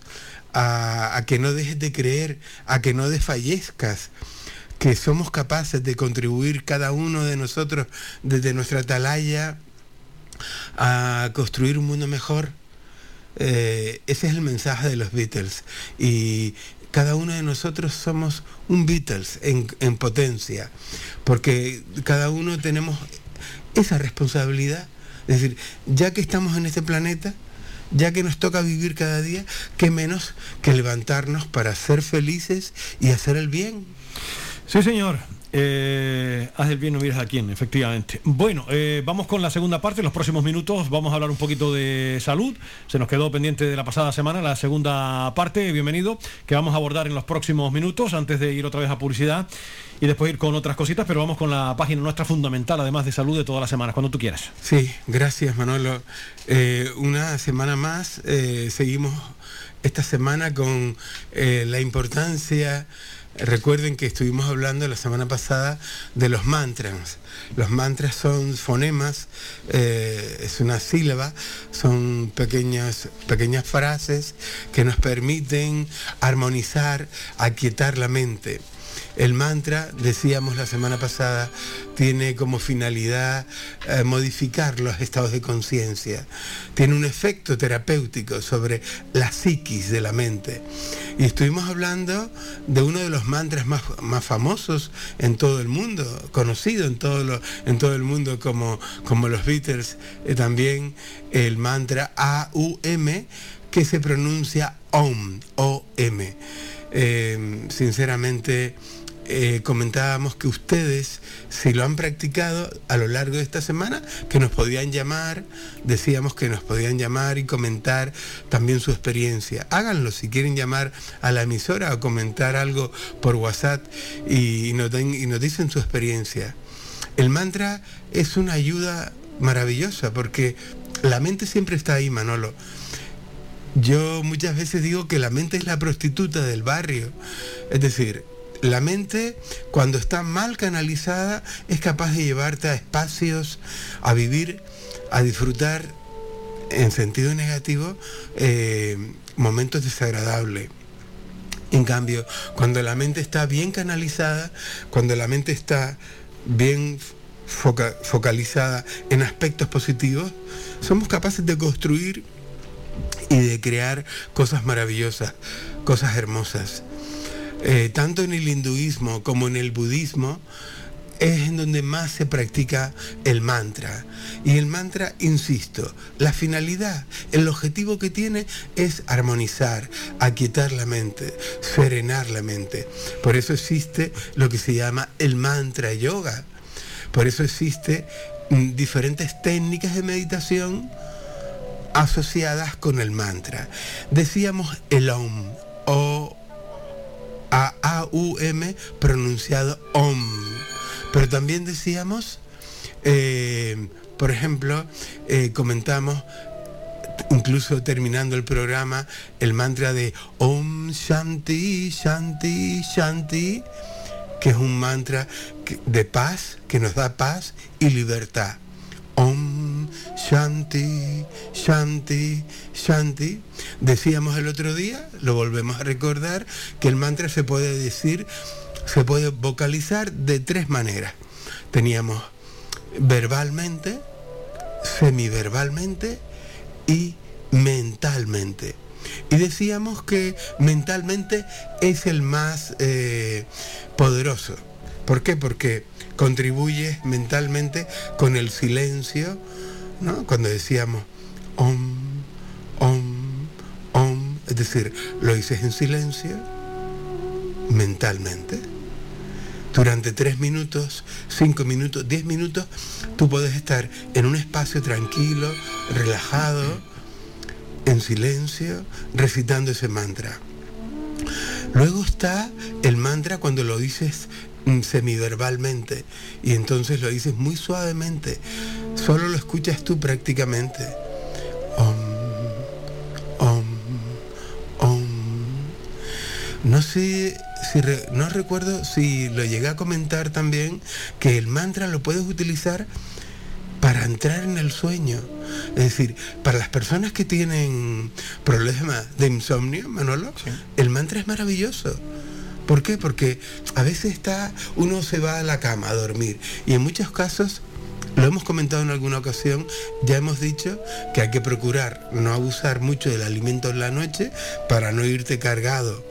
a, que no dejes de creer, a que no desfallezcas, que somos capaces de contribuir cada uno de nosotros desde nuestra atalaya a construir un mundo mejor. Eh, ese es el mensaje de los Beatles. Y cada uno de nosotros somos un Beatles en, en potencia, porque cada uno tenemos esa responsabilidad. Es decir, ya que estamos en este planeta, ya que nos toca vivir cada día, qué menos que levantarnos para ser felices y hacer el bien. Sí, señor. Eh, haz el bien, no miras a quién, efectivamente. Bueno, eh, vamos con la segunda parte. En los próximos minutos vamos a hablar un poquito de salud. Se nos quedó pendiente de la pasada semana la segunda parte, bienvenido, que vamos a abordar en los próximos minutos antes de ir otra vez a publicidad y después ir con otras cositas, pero vamos con la página nuestra fundamental, además de salud de todas las semanas, cuando tú quieras. Sí, gracias Manolo. Eh, una semana más, seguimos esta semana con la importancia, recuerden que estuvimos hablando la semana pasada de los mantras. Los mantras son fonemas, eh, es una sílaba, son pequeñas, pequeñas frases que nos permiten armonizar, aquietar la mente. El mantra, decíamos la semana pasada, tiene como finalidad eh, modificar los estados de conciencia. Tiene un efecto terapéutico sobre la psiquis de la mente. Y estuvimos hablando de uno de los mantras más, más famosos en todo el mundo, conocido en todo, lo- en todo el mundo como, como los Beatles, eh, también el mantra AUM, que se pronuncia OM, O-M. Eh, sinceramente, eh, comentábamos que ustedes, si lo han practicado a lo largo de esta semana, que nos podían llamar, decíamos que nos podían llamar y comentar también su experiencia. Háganlo si quieren llamar a la emisora o comentar algo por WhatsApp y, nos, den- y nos dicen su experiencia. El mantra es una ayuda maravillosa porque la mente siempre está ahí, Manolo. Yo muchas veces digo que la mente es la prostituta del barrio. Es decir, la mente cuando está mal canalizada es capaz de llevarte a espacios, a vivir, a disfrutar en sentido negativo eh, momentos desagradables. En cambio, cuando la mente está bien canalizada, cuando la mente está bien foca- focalizada en aspectos positivos, somos capaces de construir y de crear cosas maravillosas, cosas hermosas. Eh, tanto en el hinduismo como en el budismo es en donde más se practica el mantra. Y el mantra, insisto, la finalidad, el objetivo que tiene es armonizar, aquietar la mente, serenar la mente. Por eso existe lo que se llama el mantra yoga. Por eso existe mm, diferentes técnicas de meditación asociadas con el mantra. Decíamos el OM, o a A U M pronunciado OM. Pero también decíamos, eh, por ejemplo, eh, comentamos incluso terminando el programa el mantra de Om Shanti Shanti Shanti que es un mantra de paz que nos da paz y libertad. Om Shanti Shanti Shanti. Decíamos el otro día, lo volvemos a recordar, que el mantra se puede decir, se puede vocalizar de tres maneras. Teníamos verbalmente, semiverbalmente y mentalmente. Y decíamos que mentalmente es el más eh, poderoso. ¿Por qué? Porque contribuye mentalmente con el silencio, ¿no? Cuando decíamos om, om, om, es decir, lo dices en silencio, mentalmente. Durante tres minutos, cinco minutos, diez minutos, tú puedes estar en un espacio tranquilo, relajado, en silencio, recitando ese mantra. Luego está el mantra cuando lo dices mm, semiverbalmente y entonces lo dices muy suavemente. Solo lo escuchas tú prácticamente. Om, om, om. No sé si re- no recuerdo si lo llegué a comentar también que el mantra lo puedes utilizar para entrar en el sueño. Es decir, para las personas que tienen problemas de insomnio, Manolo, el mantra es maravilloso. ¿Por qué? Porque a veces está, uno se va a la cama a dormir y en muchos casos, lo hemos comentado en alguna ocasión, ya hemos dicho que hay que procurar no abusar mucho del alimento en la noche para no irte cargado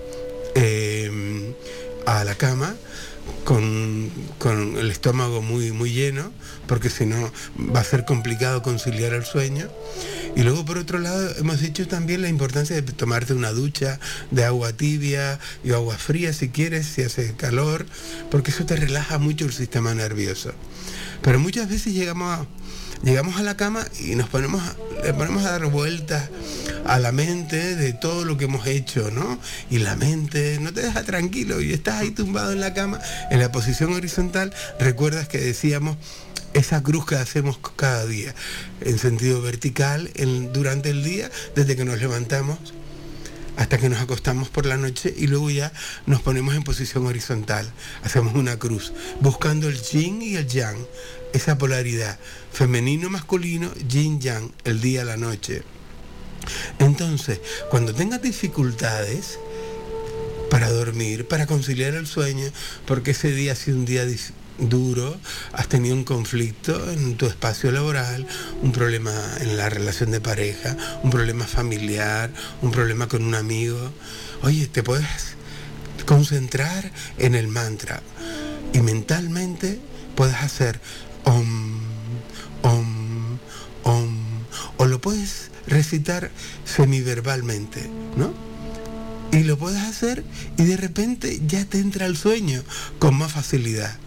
eh, a la cama con, con el estómago muy, muy lleno, porque si no va a ser complicado conciliar el sueño. Y luego por otro lado hemos dicho también la importancia de tomarte una ducha de agua tibia y agua fría si quieres, si hace calor, porque eso te relaja mucho el sistema nervioso. Pero muchas veces llegamos a, llegamos a la cama y nos ponemos, le ponemos a dar vueltas a la mente de todo lo que hemos hecho, ¿no? Y la mente no te deja tranquilo y estás ahí tumbado en la cama, en la posición horizontal, recuerdas que decíamos esa cruz que hacemos cada día, en sentido vertical, durante el día, desde que nos levantamos hasta que nos acostamos por la noche y luego ya nos ponemos en posición horizontal. Hacemos una cruz, buscando el yin y el yang, esa polaridad, femenino, masculino, yin, yang, el día, la noche. Entonces, cuando tengas dificultades para dormir, para conciliar el sueño, porque ese día ha sido un día duro, has tenido un conflicto en tu espacio laboral, un problema en la relación de pareja, un problema familiar, un problema con un amigo, oye, te puedes concentrar en el mantra y mentalmente puedes hacer om, om, om, o lo puedes recitar semiverbalmente, ¿no? Y lo puedes hacer y de repente ya te entra el sueño con más facilidad.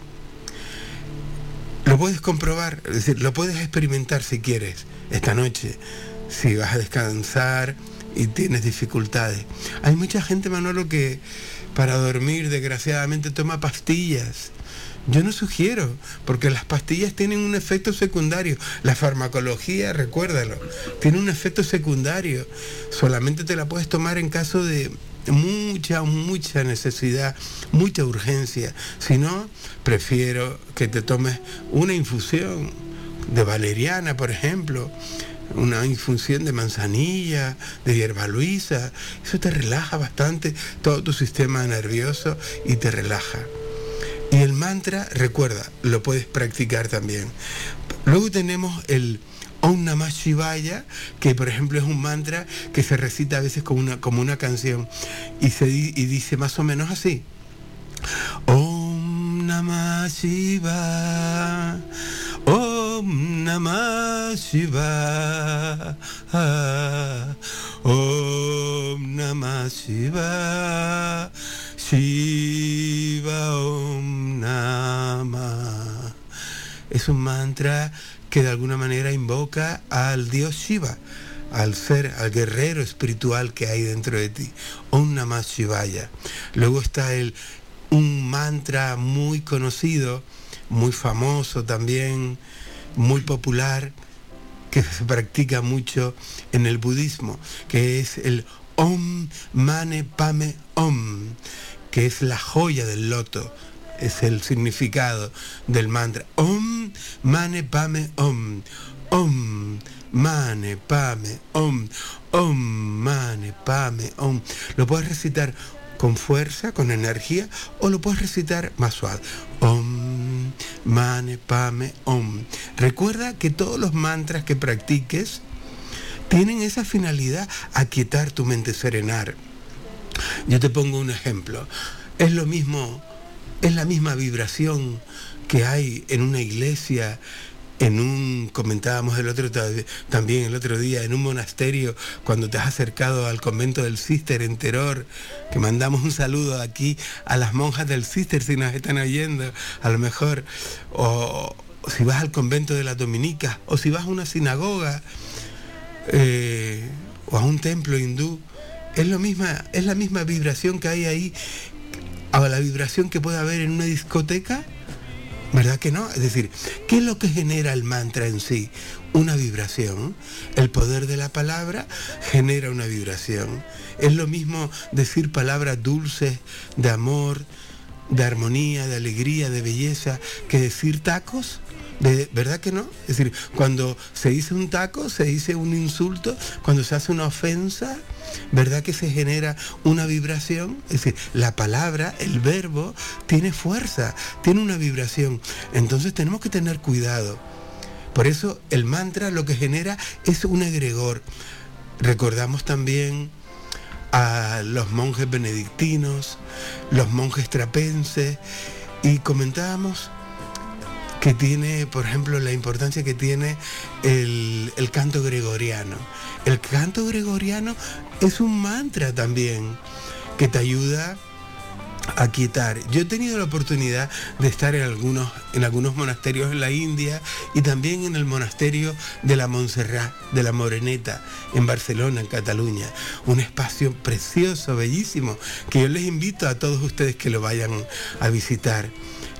Lo puedes comprobar, es decir, lo puedes experimentar si quieres esta noche, si vas a descansar y tienes dificultades. Hay mucha gente, Manolo, que para dormir desgraciadamente toma pastillas. Yo no sugiero, porque las pastillas tienen un efecto secundario. La farmacología, recuérdalo, tiene un efecto secundario. Solamente te la puedes tomar en caso de mucha, mucha necesidad, mucha urgencia. Si no, prefiero que te tomes una infusión de valeriana, por ejemplo, una infusión de manzanilla, de hierba luisa. Eso te relaja bastante todo tu sistema nervioso y te relaja. Y el mantra, recuerda, lo puedes practicar también. Luego tenemos el Om Namah Shivaya, que por ejemplo es un mantra que se recita a veces como una, como una canción y, se, y dice más o menos así. Om Namah Shivaya. Om Namah Shivaya. Shivaya. Shiva Om Namah. Es un mantra que de alguna manera invoca al dios Shiva, al ser, al guerrero espiritual que hay dentro de ti. Om Namah Shivaya. Luego está el, un mantra muy conocido, muy famoso también, muy popular, que se practica mucho en el budismo, que es el Om Mane Pame Om, que es la joya del loto, es el significado del mantra. Om Mane Pame Om, Om Mane Pame Om, Om Mane Pame Om. Lo puedes recitar con fuerza, con energía, o lo puedes recitar más suave. Om, mane, pame, om. Recuerda que todos los mantras que practiques tienen esa finalidad, aquietar tu mente, serenar. Yo te pongo un ejemplo. Es lo mismo, es la misma vibración que hay en una iglesia, en un, comentábamos el otro ta- también el otro día, en un monasterio, cuando te has acercado al convento del Cister en Teror, que mandamos un saludo aquí a las monjas del Cister si nos están oyendo, a lo mejor, o si vas al convento de las Dominicas, o si vas a una sinagoga, eh, o a un templo hindú, es, lo misma, es la misma vibración que hay ahí, a la vibración que puede haber en una discoteca, ¿verdad que no? Es decir, ¿qué es lo que genera el mantra en sí? Una vibración. El poder de la palabra genera una vibración. Es lo mismo decir palabras dulces de amor, de armonía, de alegría, de belleza, que decir tacos. ¿Verdad que no? Es decir, cuando se dice un taco, se dice un insulto, cuando se hace una ofensa, ¿verdad que se genera una vibración? Es decir, la palabra, el verbo, tiene fuerza, tiene una vibración. Entonces tenemos que tener cuidado. Por eso el mantra lo que genera es un egregor. Recordamos también a los monjes benedictinos, los monjes trapenses, y comentábamos que tiene, por ejemplo, la importancia que tiene el, canto gregoriano. El canto gregoriano es un mantra también que te ayuda a quietar. Yo he tenido la oportunidad de estar en algunos, en algunos monasterios en la India y también en el monasterio de la Montserrat, de la Moreneta, en Barcelona, en Cataluña. Un espacio precioso, bellísimo, que yo les invito a todos ustedes que lo vayan a visitar.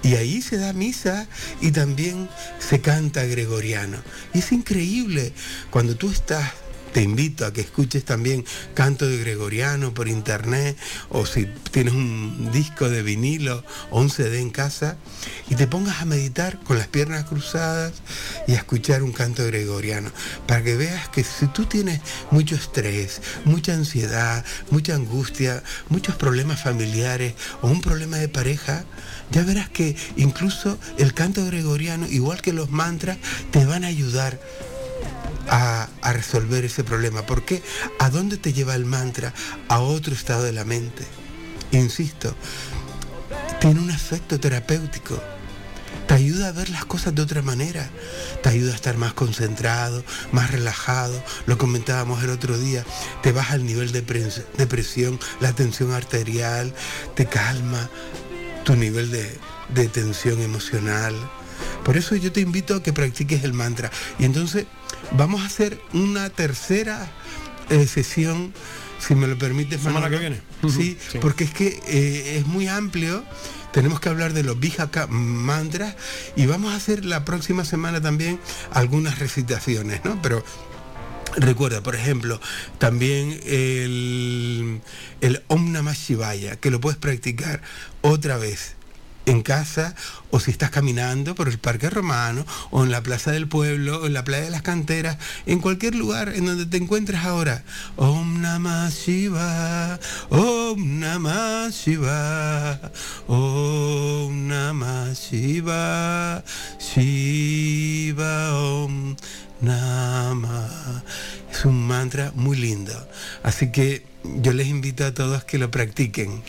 Y ahí se da misa y también se canta gregoriano. Y es increíble cuando tú estás te invito a que escuches también canto de gregoriano por internet o si tienes un disco de vinilo o un CD en casa y te pongas a meditar con las piernas cruzadas y a escuchar un canto gregoriano para que veas que si tú tienes mucho estrés, mucha ansiedad, mucha angustia, muchos problemas familiares o un problema de pareja, ya verás que incluso el canto gregoriano, igual que los mantras, te van a ayudar a, a, resolver ese problema. ¿Por qué? ¿A dónde te lleva el mantra? A otro estado de la mente. Insisto, tiene un efecto terapéutico. Te ayuda a ver las cosas de otra manera. Te ayuda a estar más concentrado, más relajado. Lo comentábamos el otro día. Te baja el nivel de, pres de presión, la tensión arterial. Te calma tu nivel de, de tensión emocional. Por eso yo te invito a que practiques el mantra. Y entonces vamos a hacer una tercera eh, sesión, si me lo permites. Semana que viene. Sí, Sí. porque es que eh, es muy amplio. Tenemos que hablar de los Vijaka mantras y vamos a hacer la próxima semana también algunas recitaciones, ¿no? Pero Recuerda, por ejemplo, también el, el Om Namah Shivaya, que lo puedes practicar otra vez en casa o si estás caminando por el Parque Romano o en la Plaza del Pueblo o en la Playa de las Canteras, en cualquier lugar en donde te encuentres ahora. Om Namah Shiva, Om Namah Shiva, Om Namah Shiva, Shiva Om Nama. Es un mantra muy lindo. Así que yo les invito a todos que lo practiquen.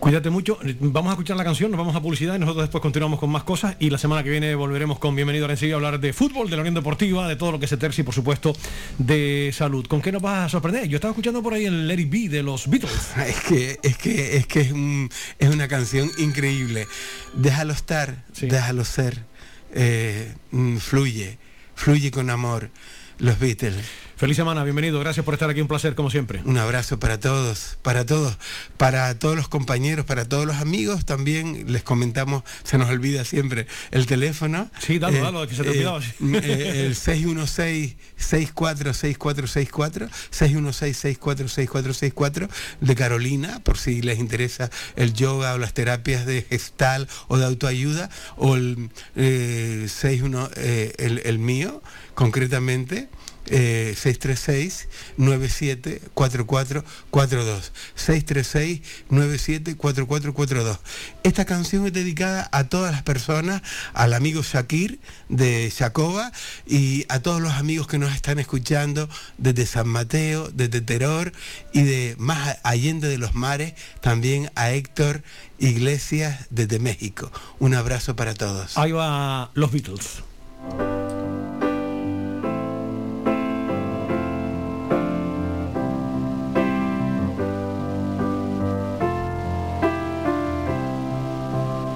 Cuídate mucho. Vamos a escuchar la canción, nos vamos a publicidad y nosotros después continuamos con más cosas. Y la semana que viene volveremos con Bienvenido a Arencibia a hablar de fútbol, de la Unión Deportiva, de todo lo que se tercia y por supuesto de salud. ¿Con qué nos vas a sorprender? Yo estaba escuchando por ahí el It Be de los Beatles. Es que es que es que es, un- es una canción increíble. Déjalo estar, déjalo ser. eh, mm, fluye, fluye con amor. Los Beatles. Feliz semana, bienvenido. Gracias por estar aquí, un placer como siempre. Un abrazo para todos, para todos, para todos los compañeros, para todos los amigos. También les comentamos, se nos olvida siempre el teléfono. Sí, dalo, dalo, que se te olvidaba. eh, el 616-646464, 616-646464 de Carolina, por si les interesa el yoga o las terapias de gestal o de autoayuda, o el eh, 61, eh, el, el mío, concretamente. Eh, 636-974442 636-974442 Esta canción es dedicada a todas las personas, al amigo Shakir de Shakoba y a todos los amigos que nos están escuchando desde San Mateo, desde Teror y de más allende de los mares, también a Héctor Iglesias desde México. Un abrazo para todos. Ahí va los Beatles.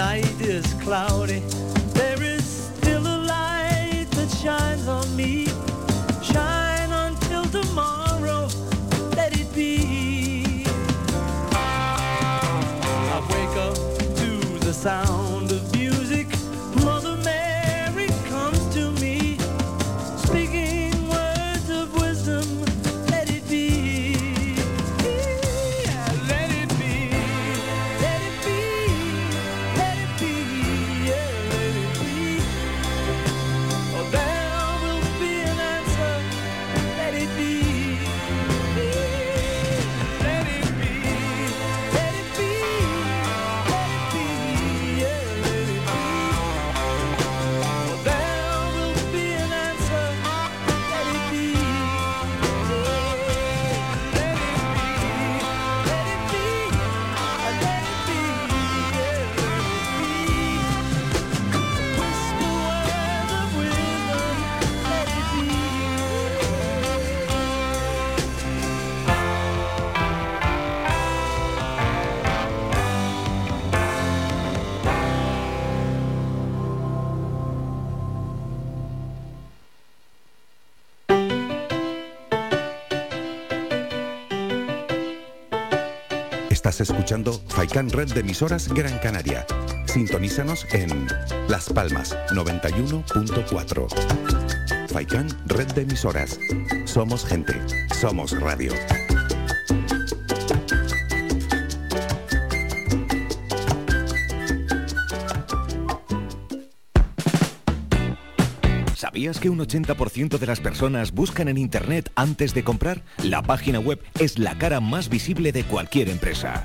night is cloudy, escuchando Faikan Red de emisoras Gran Canaria. Sintonízanos en Las Palmas 91.4. Faikan Red de emisoras. Somos gente. Somos radio. ¿Sabías que un 80% de las personas buscan en Internet antes de comprar? La página web es la cara más visible de cualquier empresa.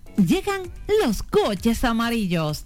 llegan los coches amarillos.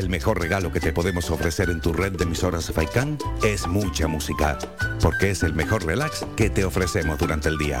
El mejor regalo que te podemos ofrecer en tu red de emisoras Faikán es mucha música, porque es el mejor relax que te ofrecemos durante el día.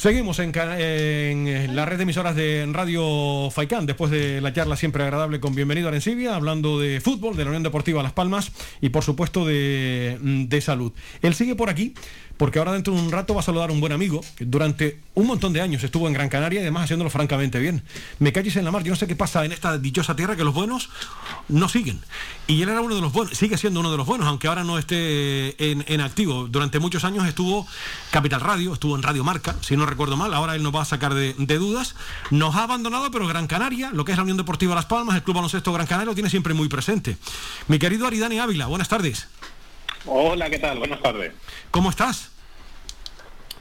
Seguimos en, en la red de emisoras de Radio Faicán, después de la charla siempre agradable con Bienvenido a Arencibia, hablando de fútbol, de la Unión Deportiva Las Palmas y por supuesto de, mm, de salud. Él sigue por aquí porque ahora dentro de un rato va a saludar a un buen amigo que durante un montón de años estuvo en Gran Canaria y además haciéndolo francamente bien. Me calles en la mar, yo no sé qué pasa en esta dichosa tierra que los buenos no siguen. Y él era uno de los buenos, sigue siendo uno de los buenos, aunque ahora no esté en, en activo. Durante muchos años estuvo Capital Radio, estuvo en Radio Marca, si no recuerdo mal, ahora él nos va a sacar de, de dudas. Nos ha abandonado, pero Gran Canaria, lo que es la Unión Deportiva Las Palmas, el Club Baloncesto Gran Canaria, lo tiene siempre muy presente. Mi querido Aridani Ávila, buenas tardes. Hola, ¿qué tal? Buenas tardes. ¿Cómo estás?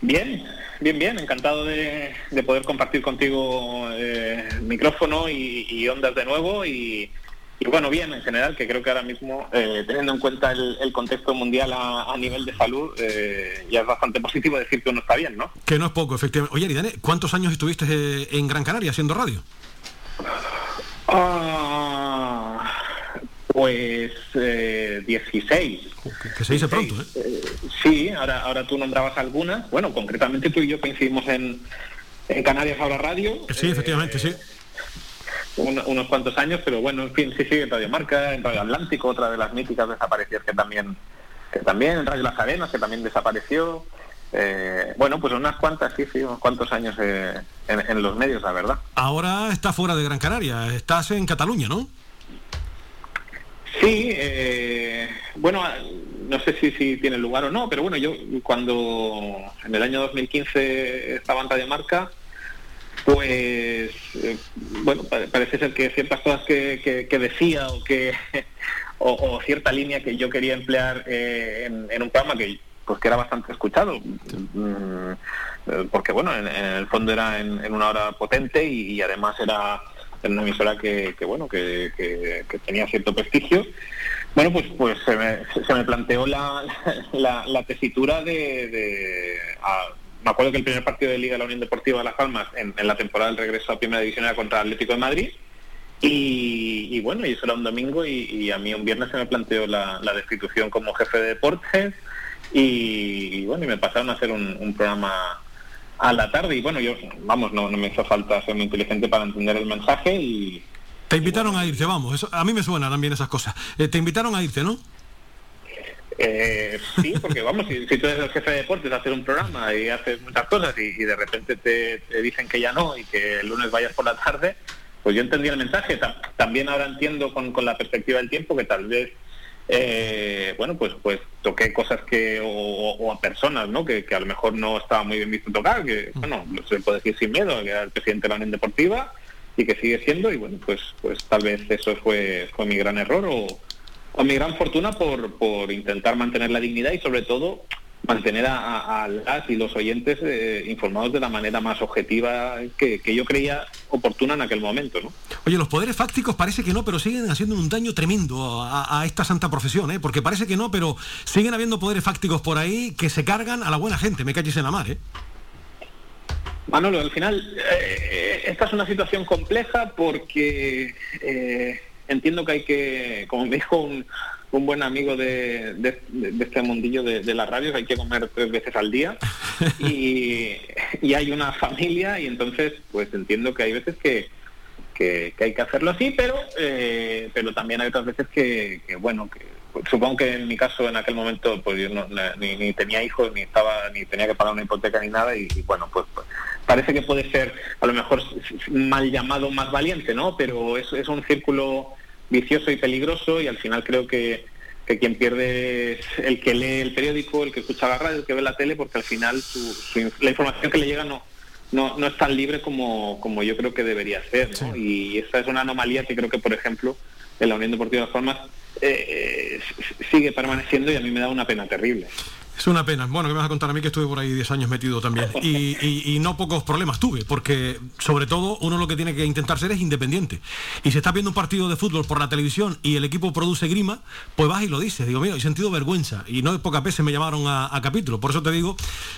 Bien, bien, bien. Encantado de, de poder compartir contigo eh, micrófono y, y ondas de nuevo. Y, y bueno, bien en general, que creo que ahora mismo, eh, teniendo en cuenta el, el contexto mundial a, a nivel de salud, eh, ya es bastante positivo decir que uno está bien, ¿no? Que no es poco, efectivamente. Oye, Aridane, ¿cuántos años estuviste eh, en Gran Canaria haciendo radio? Ah, pues eh, 16. Que se dice pronto, ¿eh? Eh, sí, ahora, ahora tú nombrabas algunas. Bueno, concretamente tú y yo coincidimos en, en Canarias Ahora Radio. Sí, efectivamente, sí. un- unos cuantos años, pero bueno, en fin, sí, sí, en Radio Marca, en Radio Atlántico, otra de las míticas desaparecidas que también, que también, en Radio Las Arenas, que también desapareció. Eh, bueno, pues unas cuantas, sí, sí, unos cuantos años eh, en, en los medios, la verdad. Ahora está fuera de Gran Canaria, estás en Cataluña, ¿no? Sí, eh, bueno, no sé si, si tiene lugar o no, pero bueno, yo cuando en el año 2015 estaba en Radio Marca, pues, eh, bueno, pa- parece ser que ciertas cosas que, que- que decía o que o, o cierta línea que yo quería emplear eh, en, en un programa que pues que era bastante escuchado, mm, eh, porque bueno, en, en el fondo era en, en una hora potente y, y además era en una emisora que, que, bueno, que, tenía cierto prestigio. Bueno, pues pues se me, se me planteó la, la, tesitura de... me acuerdo que el primer partido de Liga de la Unión Deportiva de Las Palmas en, la temporada del regreso a Primera División era contra el Atlético de Madrid. Y, bueno, y eso era un domingo y, a mí un viernes se me planteó la, destitución como jefe de deportes y, bueno, y me pasaron a hacer un programa a la tarde y bueno, yo, vamos, no, no me hizo falta ser muy inteligente para entender el mensaje y, Te invitaron a irte, vamos, eso, a mí me suenan también esas cosas. Eh, te invitaron a irte, ¿no? Eh, sí, porque vamos, si, si tú eres el jefe de deportes, hacer un programa y haces muchas cosas y, y de repente te, te dicen que ya no y que el lunes vayas por la tarde, pues yo entendí el mensaje. Ta- También ahora entiendo con, con la perspectiva del tiempo que tal vez, eh, bueno, pues pues toqué cosas que, o, a personas, ¿no? Que, que a lo mejor no estaba muy bien visto tocar, que, bueno, se puede decir sin miedo, que era el presidente de la Unión Deportiva y que sigue siendo, y bueno, pues pues tal vez eso fue, fue mi gran error o o mi gran fortuna por, por intentar mantener la dignidad y sobre todo mantener a, las y los oyentes eh, informados de la manera más objetiva que, que yo creía oportuna en aquel momento, ¿no? Oye, los poderes fácticos parece que no, pero siguen haciendo un daño tremendo a, a esta santa profesión, ¿eh? Porque parece que no, pero siguen habiendo poderes fácticos por ahí que se cargan a la buena gente, me calles en la mar, ¿eh? Manolo, al final eh, esta es una situación compleja porque eh, entiendo que hay que, como me dijo un, un buen amigo de, de- de este mundillo de, de la radio, que hay que comer tres veces al día y, y hay una familia y entonces pues entiendo que hay veces que, que, que hay que hacerlo así, pero eh, pero también hay otras veces que, que, bueno, que supongo que en mi caso en aquel momento pues yo no, ni, ni tenía hijos, ni estaba ni tenía que pagar una hipoteca ni nada y, y, bueno, pues, pues, parece que puede ser a lo mejor mal llamado más valiente, ¿no? Pero es, es un círculo vicioso y peligroso y al final creo que, que quien pierde es el que lee el periódico, el que escucha la radio, el que ve la tele, porque al final su- su la información que le llega no, no, no es tan libre como, como yo creo que debería ser. ¿no? Y esa es una anomalía que creo que, por ejemplo, en la Unión Deportiva de Las Palmas eh, s- sigue permaneciendo y a mí me da una pena terrible. Es una pena. Bueno, que me vas a contar a mí que estuve por ahí 10 años metido también. Y, y- y no pocos problemas tuve, porque sobre todo uno lo que tiene que intentar ser es independiente. Y si estás viendo un partido de fútbol por la televisión y el equipo produce grima, pues vas y lo dices. Digo, mira, he sentido vergüenza. Y no de pocas veces me llamaron a, a capítulo. Por eso te digo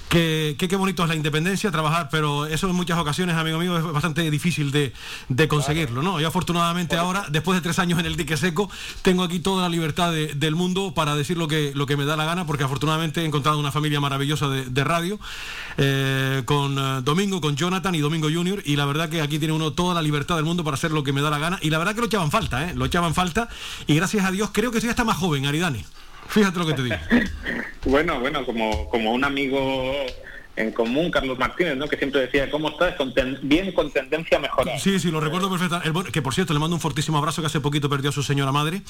que que qué bonito es la independencia, trabajar, pero eso en muchas ocasiones, amigo mío, es bastante difícil de, de conseguirlo. ¿no? Yo afortunadamente ahora, después de tres años en el dique seco, tengo aquí toda la libertad de- del mundo para decir lo que, lo que me da la gana, porque afortunadamente he encontrado una familia maravillosa de, radio, eh, con eh, Domingo, con Jonathan y Domingo Junior, y la verdad que aquí tiene uno toda la libertad del mundo para hacer lo que me da la gana, y la verdad que lo echaban falta, ¿eh? lo echaban falta, y gracias a Dios creo que soy hasta más joven, Aridani. Fíjate lo que te digo. Bueno, bueno, como, como un amigo en común, Carlos Martínez, ¿no? que siempre decía, ¿cómo estás? Con ten- bien con tendencia a mejorar. Sí, sí, lo recuerdo perfectamente. Que por cierto, le mando un fortísimo abrazo que hace poquito perdió a su señora madre.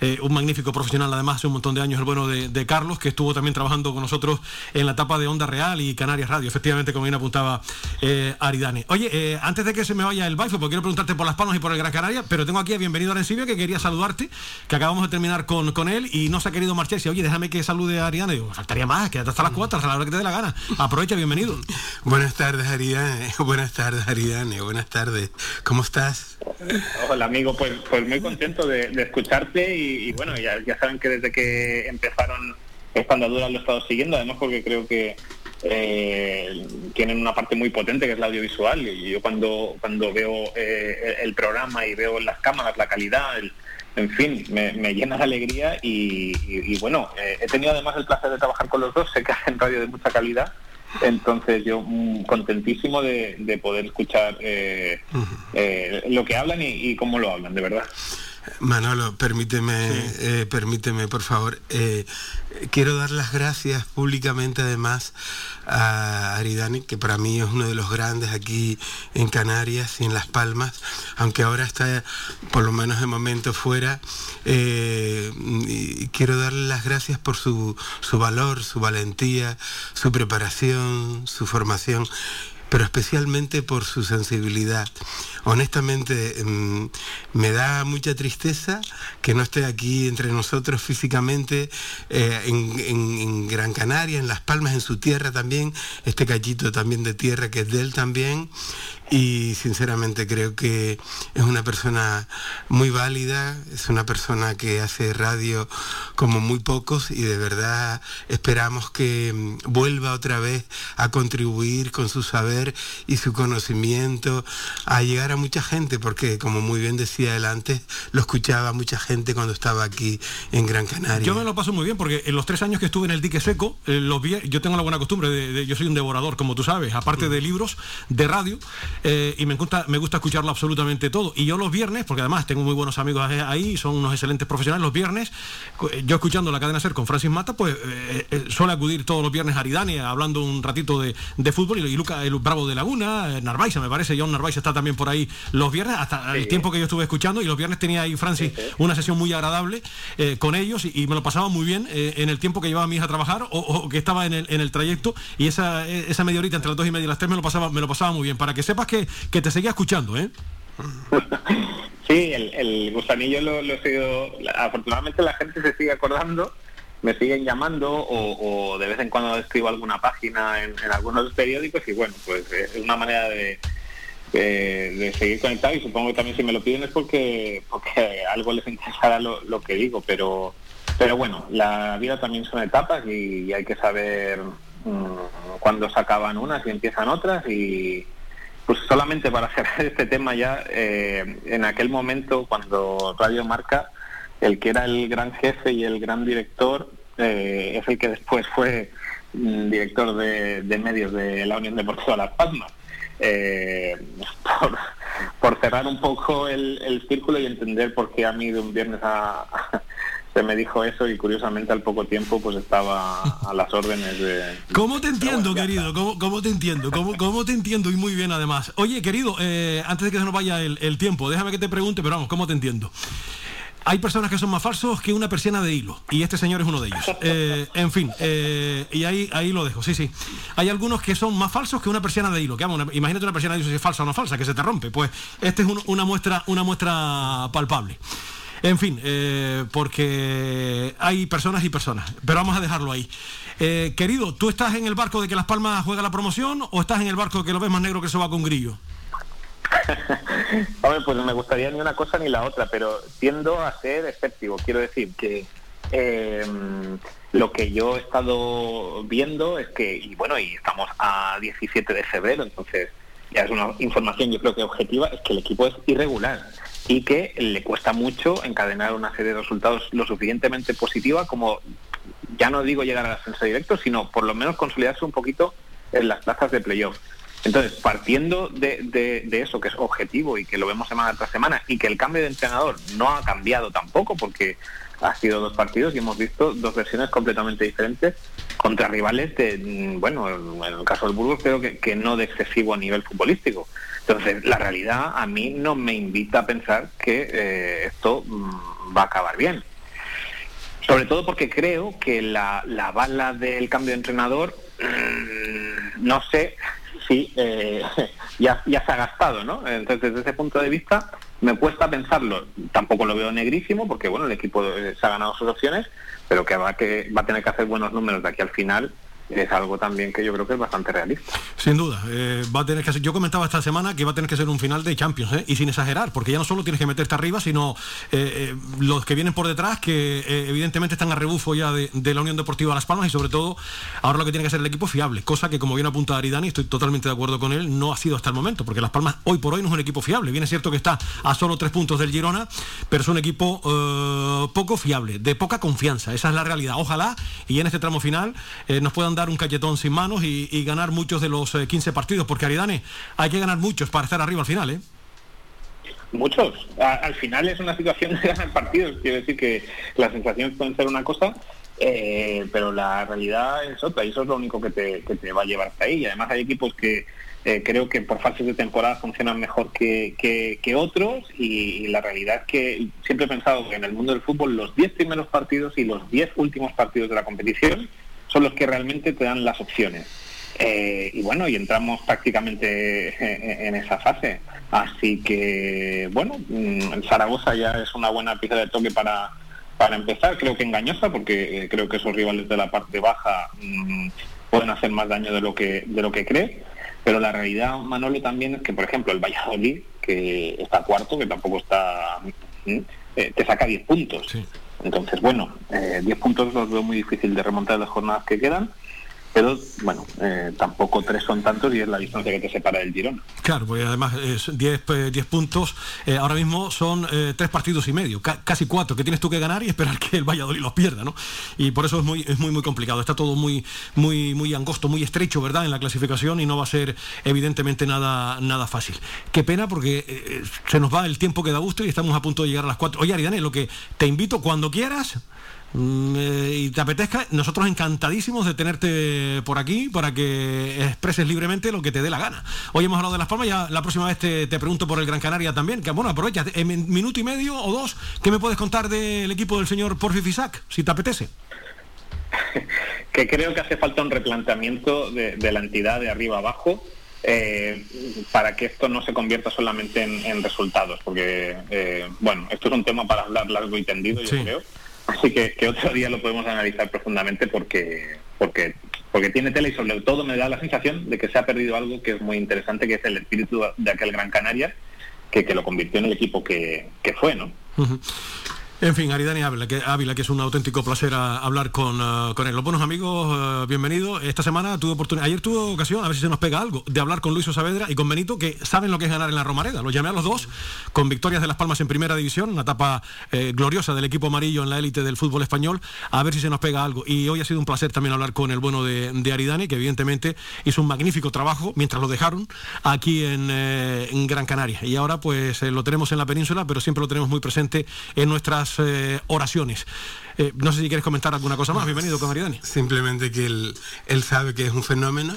Eh, un magnífico profesional, además, hace un montón de años, el bueno de, de Carlos, que estuvo también trabajando con nosotros en la etapa de Onda Real y Canarias Radio, efectivamente, como bien apuntaba eh, Aridane. Oye, eh, antes de que se me vaya el baifo, porque quiero preguntarte por las Palmas y por el Gran Canaria, pero tengo aquí a Bienvenido Arencibia, que quería saludarte, que acabamos de terminar con, con él y no se ha querido marchar. Y dice, oye, déjame que salude a Aridane. Digo, faltaría más, quédate hasta las cuatro, hasta la hora que te dé la gana. Aprovecha, bienvenido. Buenas tardes, Aridane. Buenas tardes, Aridane. Buenas tardes. ¿Cómo estás? Hola amigo, pues, pues muy contento de, de escucharte y, y bueno, ya, ya saben que desde que empezaron esta andadura lo he estado siguiendo, además porque creo que eh, tienen una parte muy potente que es la audiovisual y yo cuando, cuando veo eh, el programa y veo las cámaras, la calidad, el- en fin, me, me llena de alegría y, y- y bueno, eh, he tenido además el placer de trabajar con los dos, sé que hacen radio de mucha calidad. Entonces yo mm, contentísimo de, de poder escuchar eh, eh, lo que hablan y, y cómo lo hablan, de verdad. Manolo, permíteme, eh, permíteme, por favor. eh, quiero dar las gracias públicamente, además, a Aridani, que para mí es uno de los grandes aquí en Canarias y en Las Palmas, aunque ahora está, por lo menos de momento, fuera. eh, y quiero darle las gracias por su, su valor, su valentía, su preparación, su formación pero especialmente por su sensibilidad. Honestamente, mm, me da mucha tristeza que no esté aquí entre nosotros físicamente eh, en Gran Canaria, en Las Palmas, en su tierra también, este cachito también de tierra que es de él también. Y sinceramente creo que es una persona muy válida, es una persona que hace radio como muy pocos y de verdad esperamos que mm, vuelva otra vez a contribuir con su saber y su conocimiento a llegar a mucha gente, porque como muy bien decía él antes, lo escuchaba mucha gente cuando estaba aquí en Gran Canaria. Yo me lo paso muy bien porque en los tres años que estuve en el dique seco, eh, los vi- yo tengo la buena costumbre de, de- yo soy un devorador, como tú sabes, aparte de libros, de radio, eh, y me gusta, me gusta escucharlo absolutamente todo. Y yo los viernes, porque además tengo muy buenos amigos ahí, son unos excelentes profesionales, los viernes, eh, yo escuchando la cadena ser con Francis Mata, pues eh, eh, suele acudir todos los viernes a Aridane hablando un ratito de, de fútbol y, y Luca, el Bravo de Laguna, Narváez, me parece, John Narváez está también por ahí los viernes, hasta el tiempo que yo estuve escuchando, y los viernes tenía ahí Francis una sesión muy agradable con ellos y, y me lo pasaba muy bien en el tiempo que llevaba mi hija a trabajar o, o que estaba en el, en el trayecto y esa, eh, esa media horita entre las dos y media y las tres me lo pasaba, me lo pasaba muy bien, para que sepas que, te seguía escuchando, ¿eh? Sí, el, el gusanillo lo, he la- Afortunadamente la gente se sigue acordando, me siguen llamando o, o de vez en cuando escribo alguna página en, algunos periódicos y bueno, pues es una manera de, de, seguir conectado y supongo que también si me lo piden es porque, porque algo les interesará lo, que digo, pero pero bueno, la vida también son etapas y, hay que saber mm, cuando se acaban unas y empiezan otras y pues solamente para cerrar este tema ya, eh, en aquel momento cuando Radio Marca, el que era el gran jefe y el gran director, eh, es el que después fue mm, director de, medios de la Unión Deportiva Las Palmas. Eh, por, por cerrar un poco el, el círculo y entender por qué a mí de un viernes a, se me dijo eso y curiosamente al poco tiempo pues estaba a las órdenes de... ¿Cómo te entiendo, querido? ¿Cómo, cómo te entiendo? ¿Cómo, cómo te entiendo? Y muy bien, además. Oye, querido, eh, antes de que se nos vaya el, el tiempo, déjame que te pregunte, pero vamos, ¿cómo te entiendo? Hay personas que son más falsos que una persiana de hilo, y este señor es uno de ellos. Eh, en fin, eh, y ahí, ahí lo dejo, sí, sí. Hay algunos que son más falsos que una persiana de hilo. Que, vamos, una- imagínate una persiana de hilo si es falsa o no falsa, que se te rompe. Pues este es un- una, muestra, una muestra palpable. En fin, eh, porque hay personas y personas. Pero vamos a dejarlo ahí. Eh, querido, ¿tú estás en el barco de que Las Palmas juega la promoción o estás en el barco que lo ves más negro que se va con grillo? Hombre, pues me gustaría ni una cosa ni la otra, pero tiendo a ser escéptico. Quiero decir que eh, lo que yo he estado viendo es que, y bueno, y estamos a 17 de febrero, entonces ya es una información yo creo que objetiva, es que el equipo es irregular y que le cuesta mucho encadenar una serie de resultados lo suficientemente positiva como, ya no digo llegar al ascenso directo, sino por lo menos consolidarse un poquito en las plazas de playoff. Entonces, partiendo de, de- eso, que es objetivo y que lo vemos semana tras semana, y que el cambio de entrenador no ha cambiado tampoco, porque ha sido dos partidos y hemos visto dos versiones completamente diferentes contra rivales de, mm, bueno, en el caso del Burgos creo que, que no de excesivo nivel futbolístico. Entonces, la realidad a mí no me invita a pensar que eh, esto mm, va a acabar bien. Sobre todo porque creo que la, la bala del cambio de entrenador, mm, no sé si eh, ya, ya se ha gastado, ¿no? Entonces, desde ese punto de vista, me cuesta pensarlo. Tampoco lo veo negrísimo, porque bueno, el equipo eh, se ha ganado sus opciones, pero que va, que va a tener que hacer buenos números de aquí al final es algo también que yo creo que es bastante realista. Sin duda, eh, va a tener que ser, yo comentaba esta semana que va a tener que ser un final de Champions, ¿eh? y sin exagerar, porque ya no solo tienes que meterte arriba, sino eh, eh, los que vienen por detrás, que evidentemente están a rebufo ya de, la Unión Deportiva Las Palmas, y sobre todo, ahora lo que tiene que ser el equipo fiable, cosa que como bien apunta Aridani, estoy totalmente de acuerdo con él, no ha sido hasta el momento, porque Las Palmas hoy por hoy no es un equipo fiable. Bien es cierto que está a solo tres puntos del Girona, pero es un equipo poco fiable, de poca confianza, esa es la realidad. Ojalá, y en este tramo final, nos puedan dar un cachetón sin manos y, ganar muchos de los eh, 15 partidos, porque Aridane, hay que ganar muchos para estar arriba al final, ¿eh? Muchos. Al final es una situación de ganar partidos. Quiero decir que las sensaciones pueden ser una cosa, eh, pero la realidad es otra. Y eso es lo único que te, que te va a llevar hasta ahí. Y además hay equipos que eh, creo que por fases de temporada funcionan mejor que, que- otros. Y, y la realidad es que siempre he pensado que en el mundo del fútbol los 10 primeros partidos y los 10 últimos partidos de la competición son los que realmente te dan las opciones. Eh, y bueno, y entramos prácticamente en, esa fase. Así que, bueno, mm, el Zaragoza ya es una buena pieza de toque para, para empezar. Creo que engañosa, porque eh, creo que esos rivales de la parte baja mm, pueden hacer más daño de lo que de lo que cree. Pero la realidad, Manolo, también es que, por ejemplo, el Valladolid, que está cuarto, que tampoco está... mm, eh, te saca 10 puntos. Entonces, bueno, eh, 10 puntos los veo muy difícil de remontar las jornadas que quedan, pero bueno, eh, tampoco tres son tantos y es la distancia que te separa del Girona. Claro, porque además es 10 eh, 10 puntos, eh, ahora mismo son eh, tres partidos y medio, ca- casi cuatro, que tienes tú que ganar y esperar que el Valladolid los pierda, ¿no? Y por eso es muy, es muy, muy complicado. Está todo muy, muy, muy angosto, muy estrecho, ¿verdad? En la clasificación y no va a ser evidentemente nada, nada fácil. Qué pena porque eh, se nos va el tiempo que da gusto y estamos a punto de llegar a las cuatro. Oye, Aridane, lo que te invito cuando quieras. Mm, eh, y te apetezca, nosotros encantadísimos de tenerte por aquí para que expreses libremente lo que te dé la gana. Hoy hemos hablado de Las Palmas, ya la próxima vez te, te pregunto por el Gran Canaria también, que bueno, aprovecha, en min- minuto y medio o dos, ¿qué me puedes contar del equipo del señor Porfi Fisac, si te apetece? que creo que hace falta un replanteamiento de, de la entidad de arriba abajo eh, para que esto no se convierta solamente en, en resultados, porque, eh, bueno, esto es un tema para hablar largo y tendido, yo creo, así que, otro día lo podemos analizar profundamente porque, porque, porque tiene tela y sobre todo me da la sensación de que se ha perdido algo que es muy interesante, que es el espíritu de aquel Gran Canaria, que, que lo convirtió en el equipo que, que fue, ¿no? En fin, Aridani Ávila que, Ávila, que es un auténtico placer a- hablar con, eh, con él. Los buenos amigos, eh, bienvenido. Esta semana tuve oportunidad, ayer tuve ocasión, a ver si se nos pega algo, de hablar con Luis Saavedra y con Benito, que saben lo que es ganar en la Romareda. Los llamé a los dos con victorias de Las Palmas en primera división, una etapa eh, gloriosa del equipo amarillo en la élite del fútbol español, a ver si se nos pega algo. Y hoy ha sido un placer también hablar con el bueno de, Aridani, que evidentemente hizo un magnífico trabajo mientras lo dejaron aquí en, eh, Gran Canaria. Y ahora pues eh, lo tenemos en la península, pero siempre lo tenemos muy presente en nuestras eh, oraciones. Eh, no sé si quieres comentar alguna cosa más. Bienvenido con Aridani. Simplemente que él, él sabe que es un fenómeno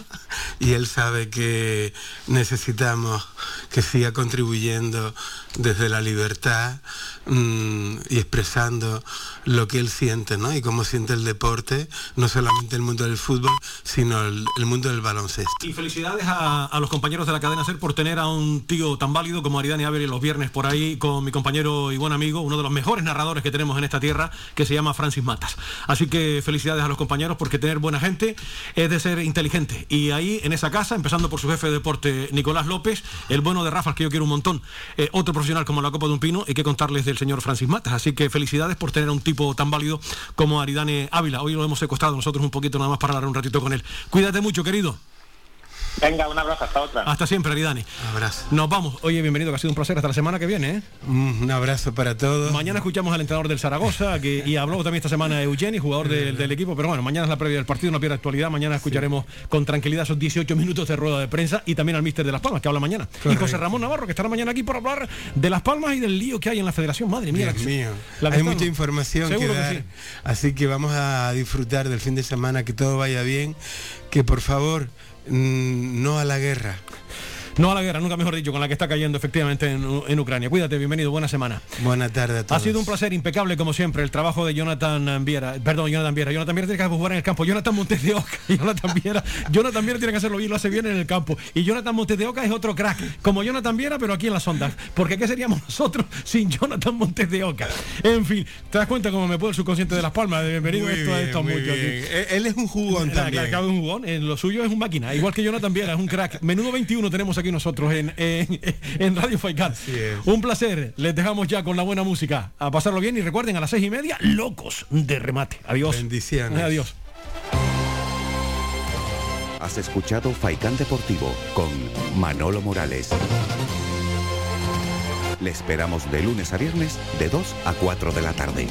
y él sabe que necesitamos que siga contribuyendo desde la libertad mm, y expresando lo que él siente, ¿no? Y cómo siente el deporte, no solamente el mundo del fútbol, sino el, el mundo del baloncesto. Y felicidades a, a los compañeros de la cadena SER por tener a un tío tan válido como Aridani Ávila los viernes por ahí con mi compañero y buen amigo, uno de los mejores narradores que tenemos en esta tierra, que se llama Francis Matas. Así que felicidades a los compañeros porque tener buena gente es de ser inteligente. Y ahí en esa casa, empezando por su jefe de deporte Nicolás López, el bueno de Rafa, que yo quiero un montón, eh, otro profesional como la Copa de un Pino, y que contarles del señor Francis Matas. Así que felicidades por tener a un tipo tan válido como Aridane Ávila. Hoy lo hemos secuestrado nosotros un poquito nada más para hablar un ratito con él. Cuídate mucho, querido. Venga, un abrazo, hasta otra. Hasta siempre, Aridani. Abrazo. Nos vamos. Oye, bienvenido, que ha sido un placer hasta la semana que viene. ¿eh? Un abrazo para todos. Mañana escuchamos al entrenador del Zaragoza que, y habló también esta semana Eugeni, jugador del, del equipo. Pero bueno, mañana es la previa del partido, no pierde actualidad. Mañana escucharemos con tranquilidad esos 18 minutos de rueda de prensa y también al míster de Las Palmas, que habla mañana. Y. José Ramón Navarro, que estará mañana aquí por hablar de Las Palmas y del lío que hay en la federación. Madre mía, Dios la que- mío. la Hay mucha información que Seguro que dar. sí. Así que vamos a disfrutar del fin de semana, que todo vaya bien. Que por favor, mm, no a la guerra. No a la guerra, nunca mejor dicho, con la que está cayendo efectivamente en, en Ucrania. Cuídate, bienvenido, buena semana. Buena tarde a Ha todos. sido un placer impecable como siempre el trabajo de Jonathan Viera, perdón, Jonathan Viera. Jonathan Viera tiene que jugar en el campo. Jonathan Montes de Oca, Jonathan Viera, Jonathan Viera tiene que hacerlo bien, lo hace bien en el campo. Y Jonathan Montes de Oca es otro crack, como Jonathan Viera, pero aquí en las ondas. Porque qué seríamos nosotros sin Jonathan Montes de Oca. En fin, te das cuenta cómo me puede el subconsciente de las palmas. Bienvenido Muy a esto, a muchos, bien. sí. Él- es un jugón también. Acaba un jugón, en lo suyo es un máquina, igual que Jonathan Viera, es un crack. Menudo 21 tenemos aquí nosotros en, en, en Radio Faikan. Un placer, les dejamos ya con la buena música. A pasarlo bien y recuerden a las seis y media, locos de remate. Adiós. Bendiciones. Adiós. Has escuchado Faikán Deportivo con Manolo Morales. Le esperamos de lunes a viernes de 2 a 4 de la tarde.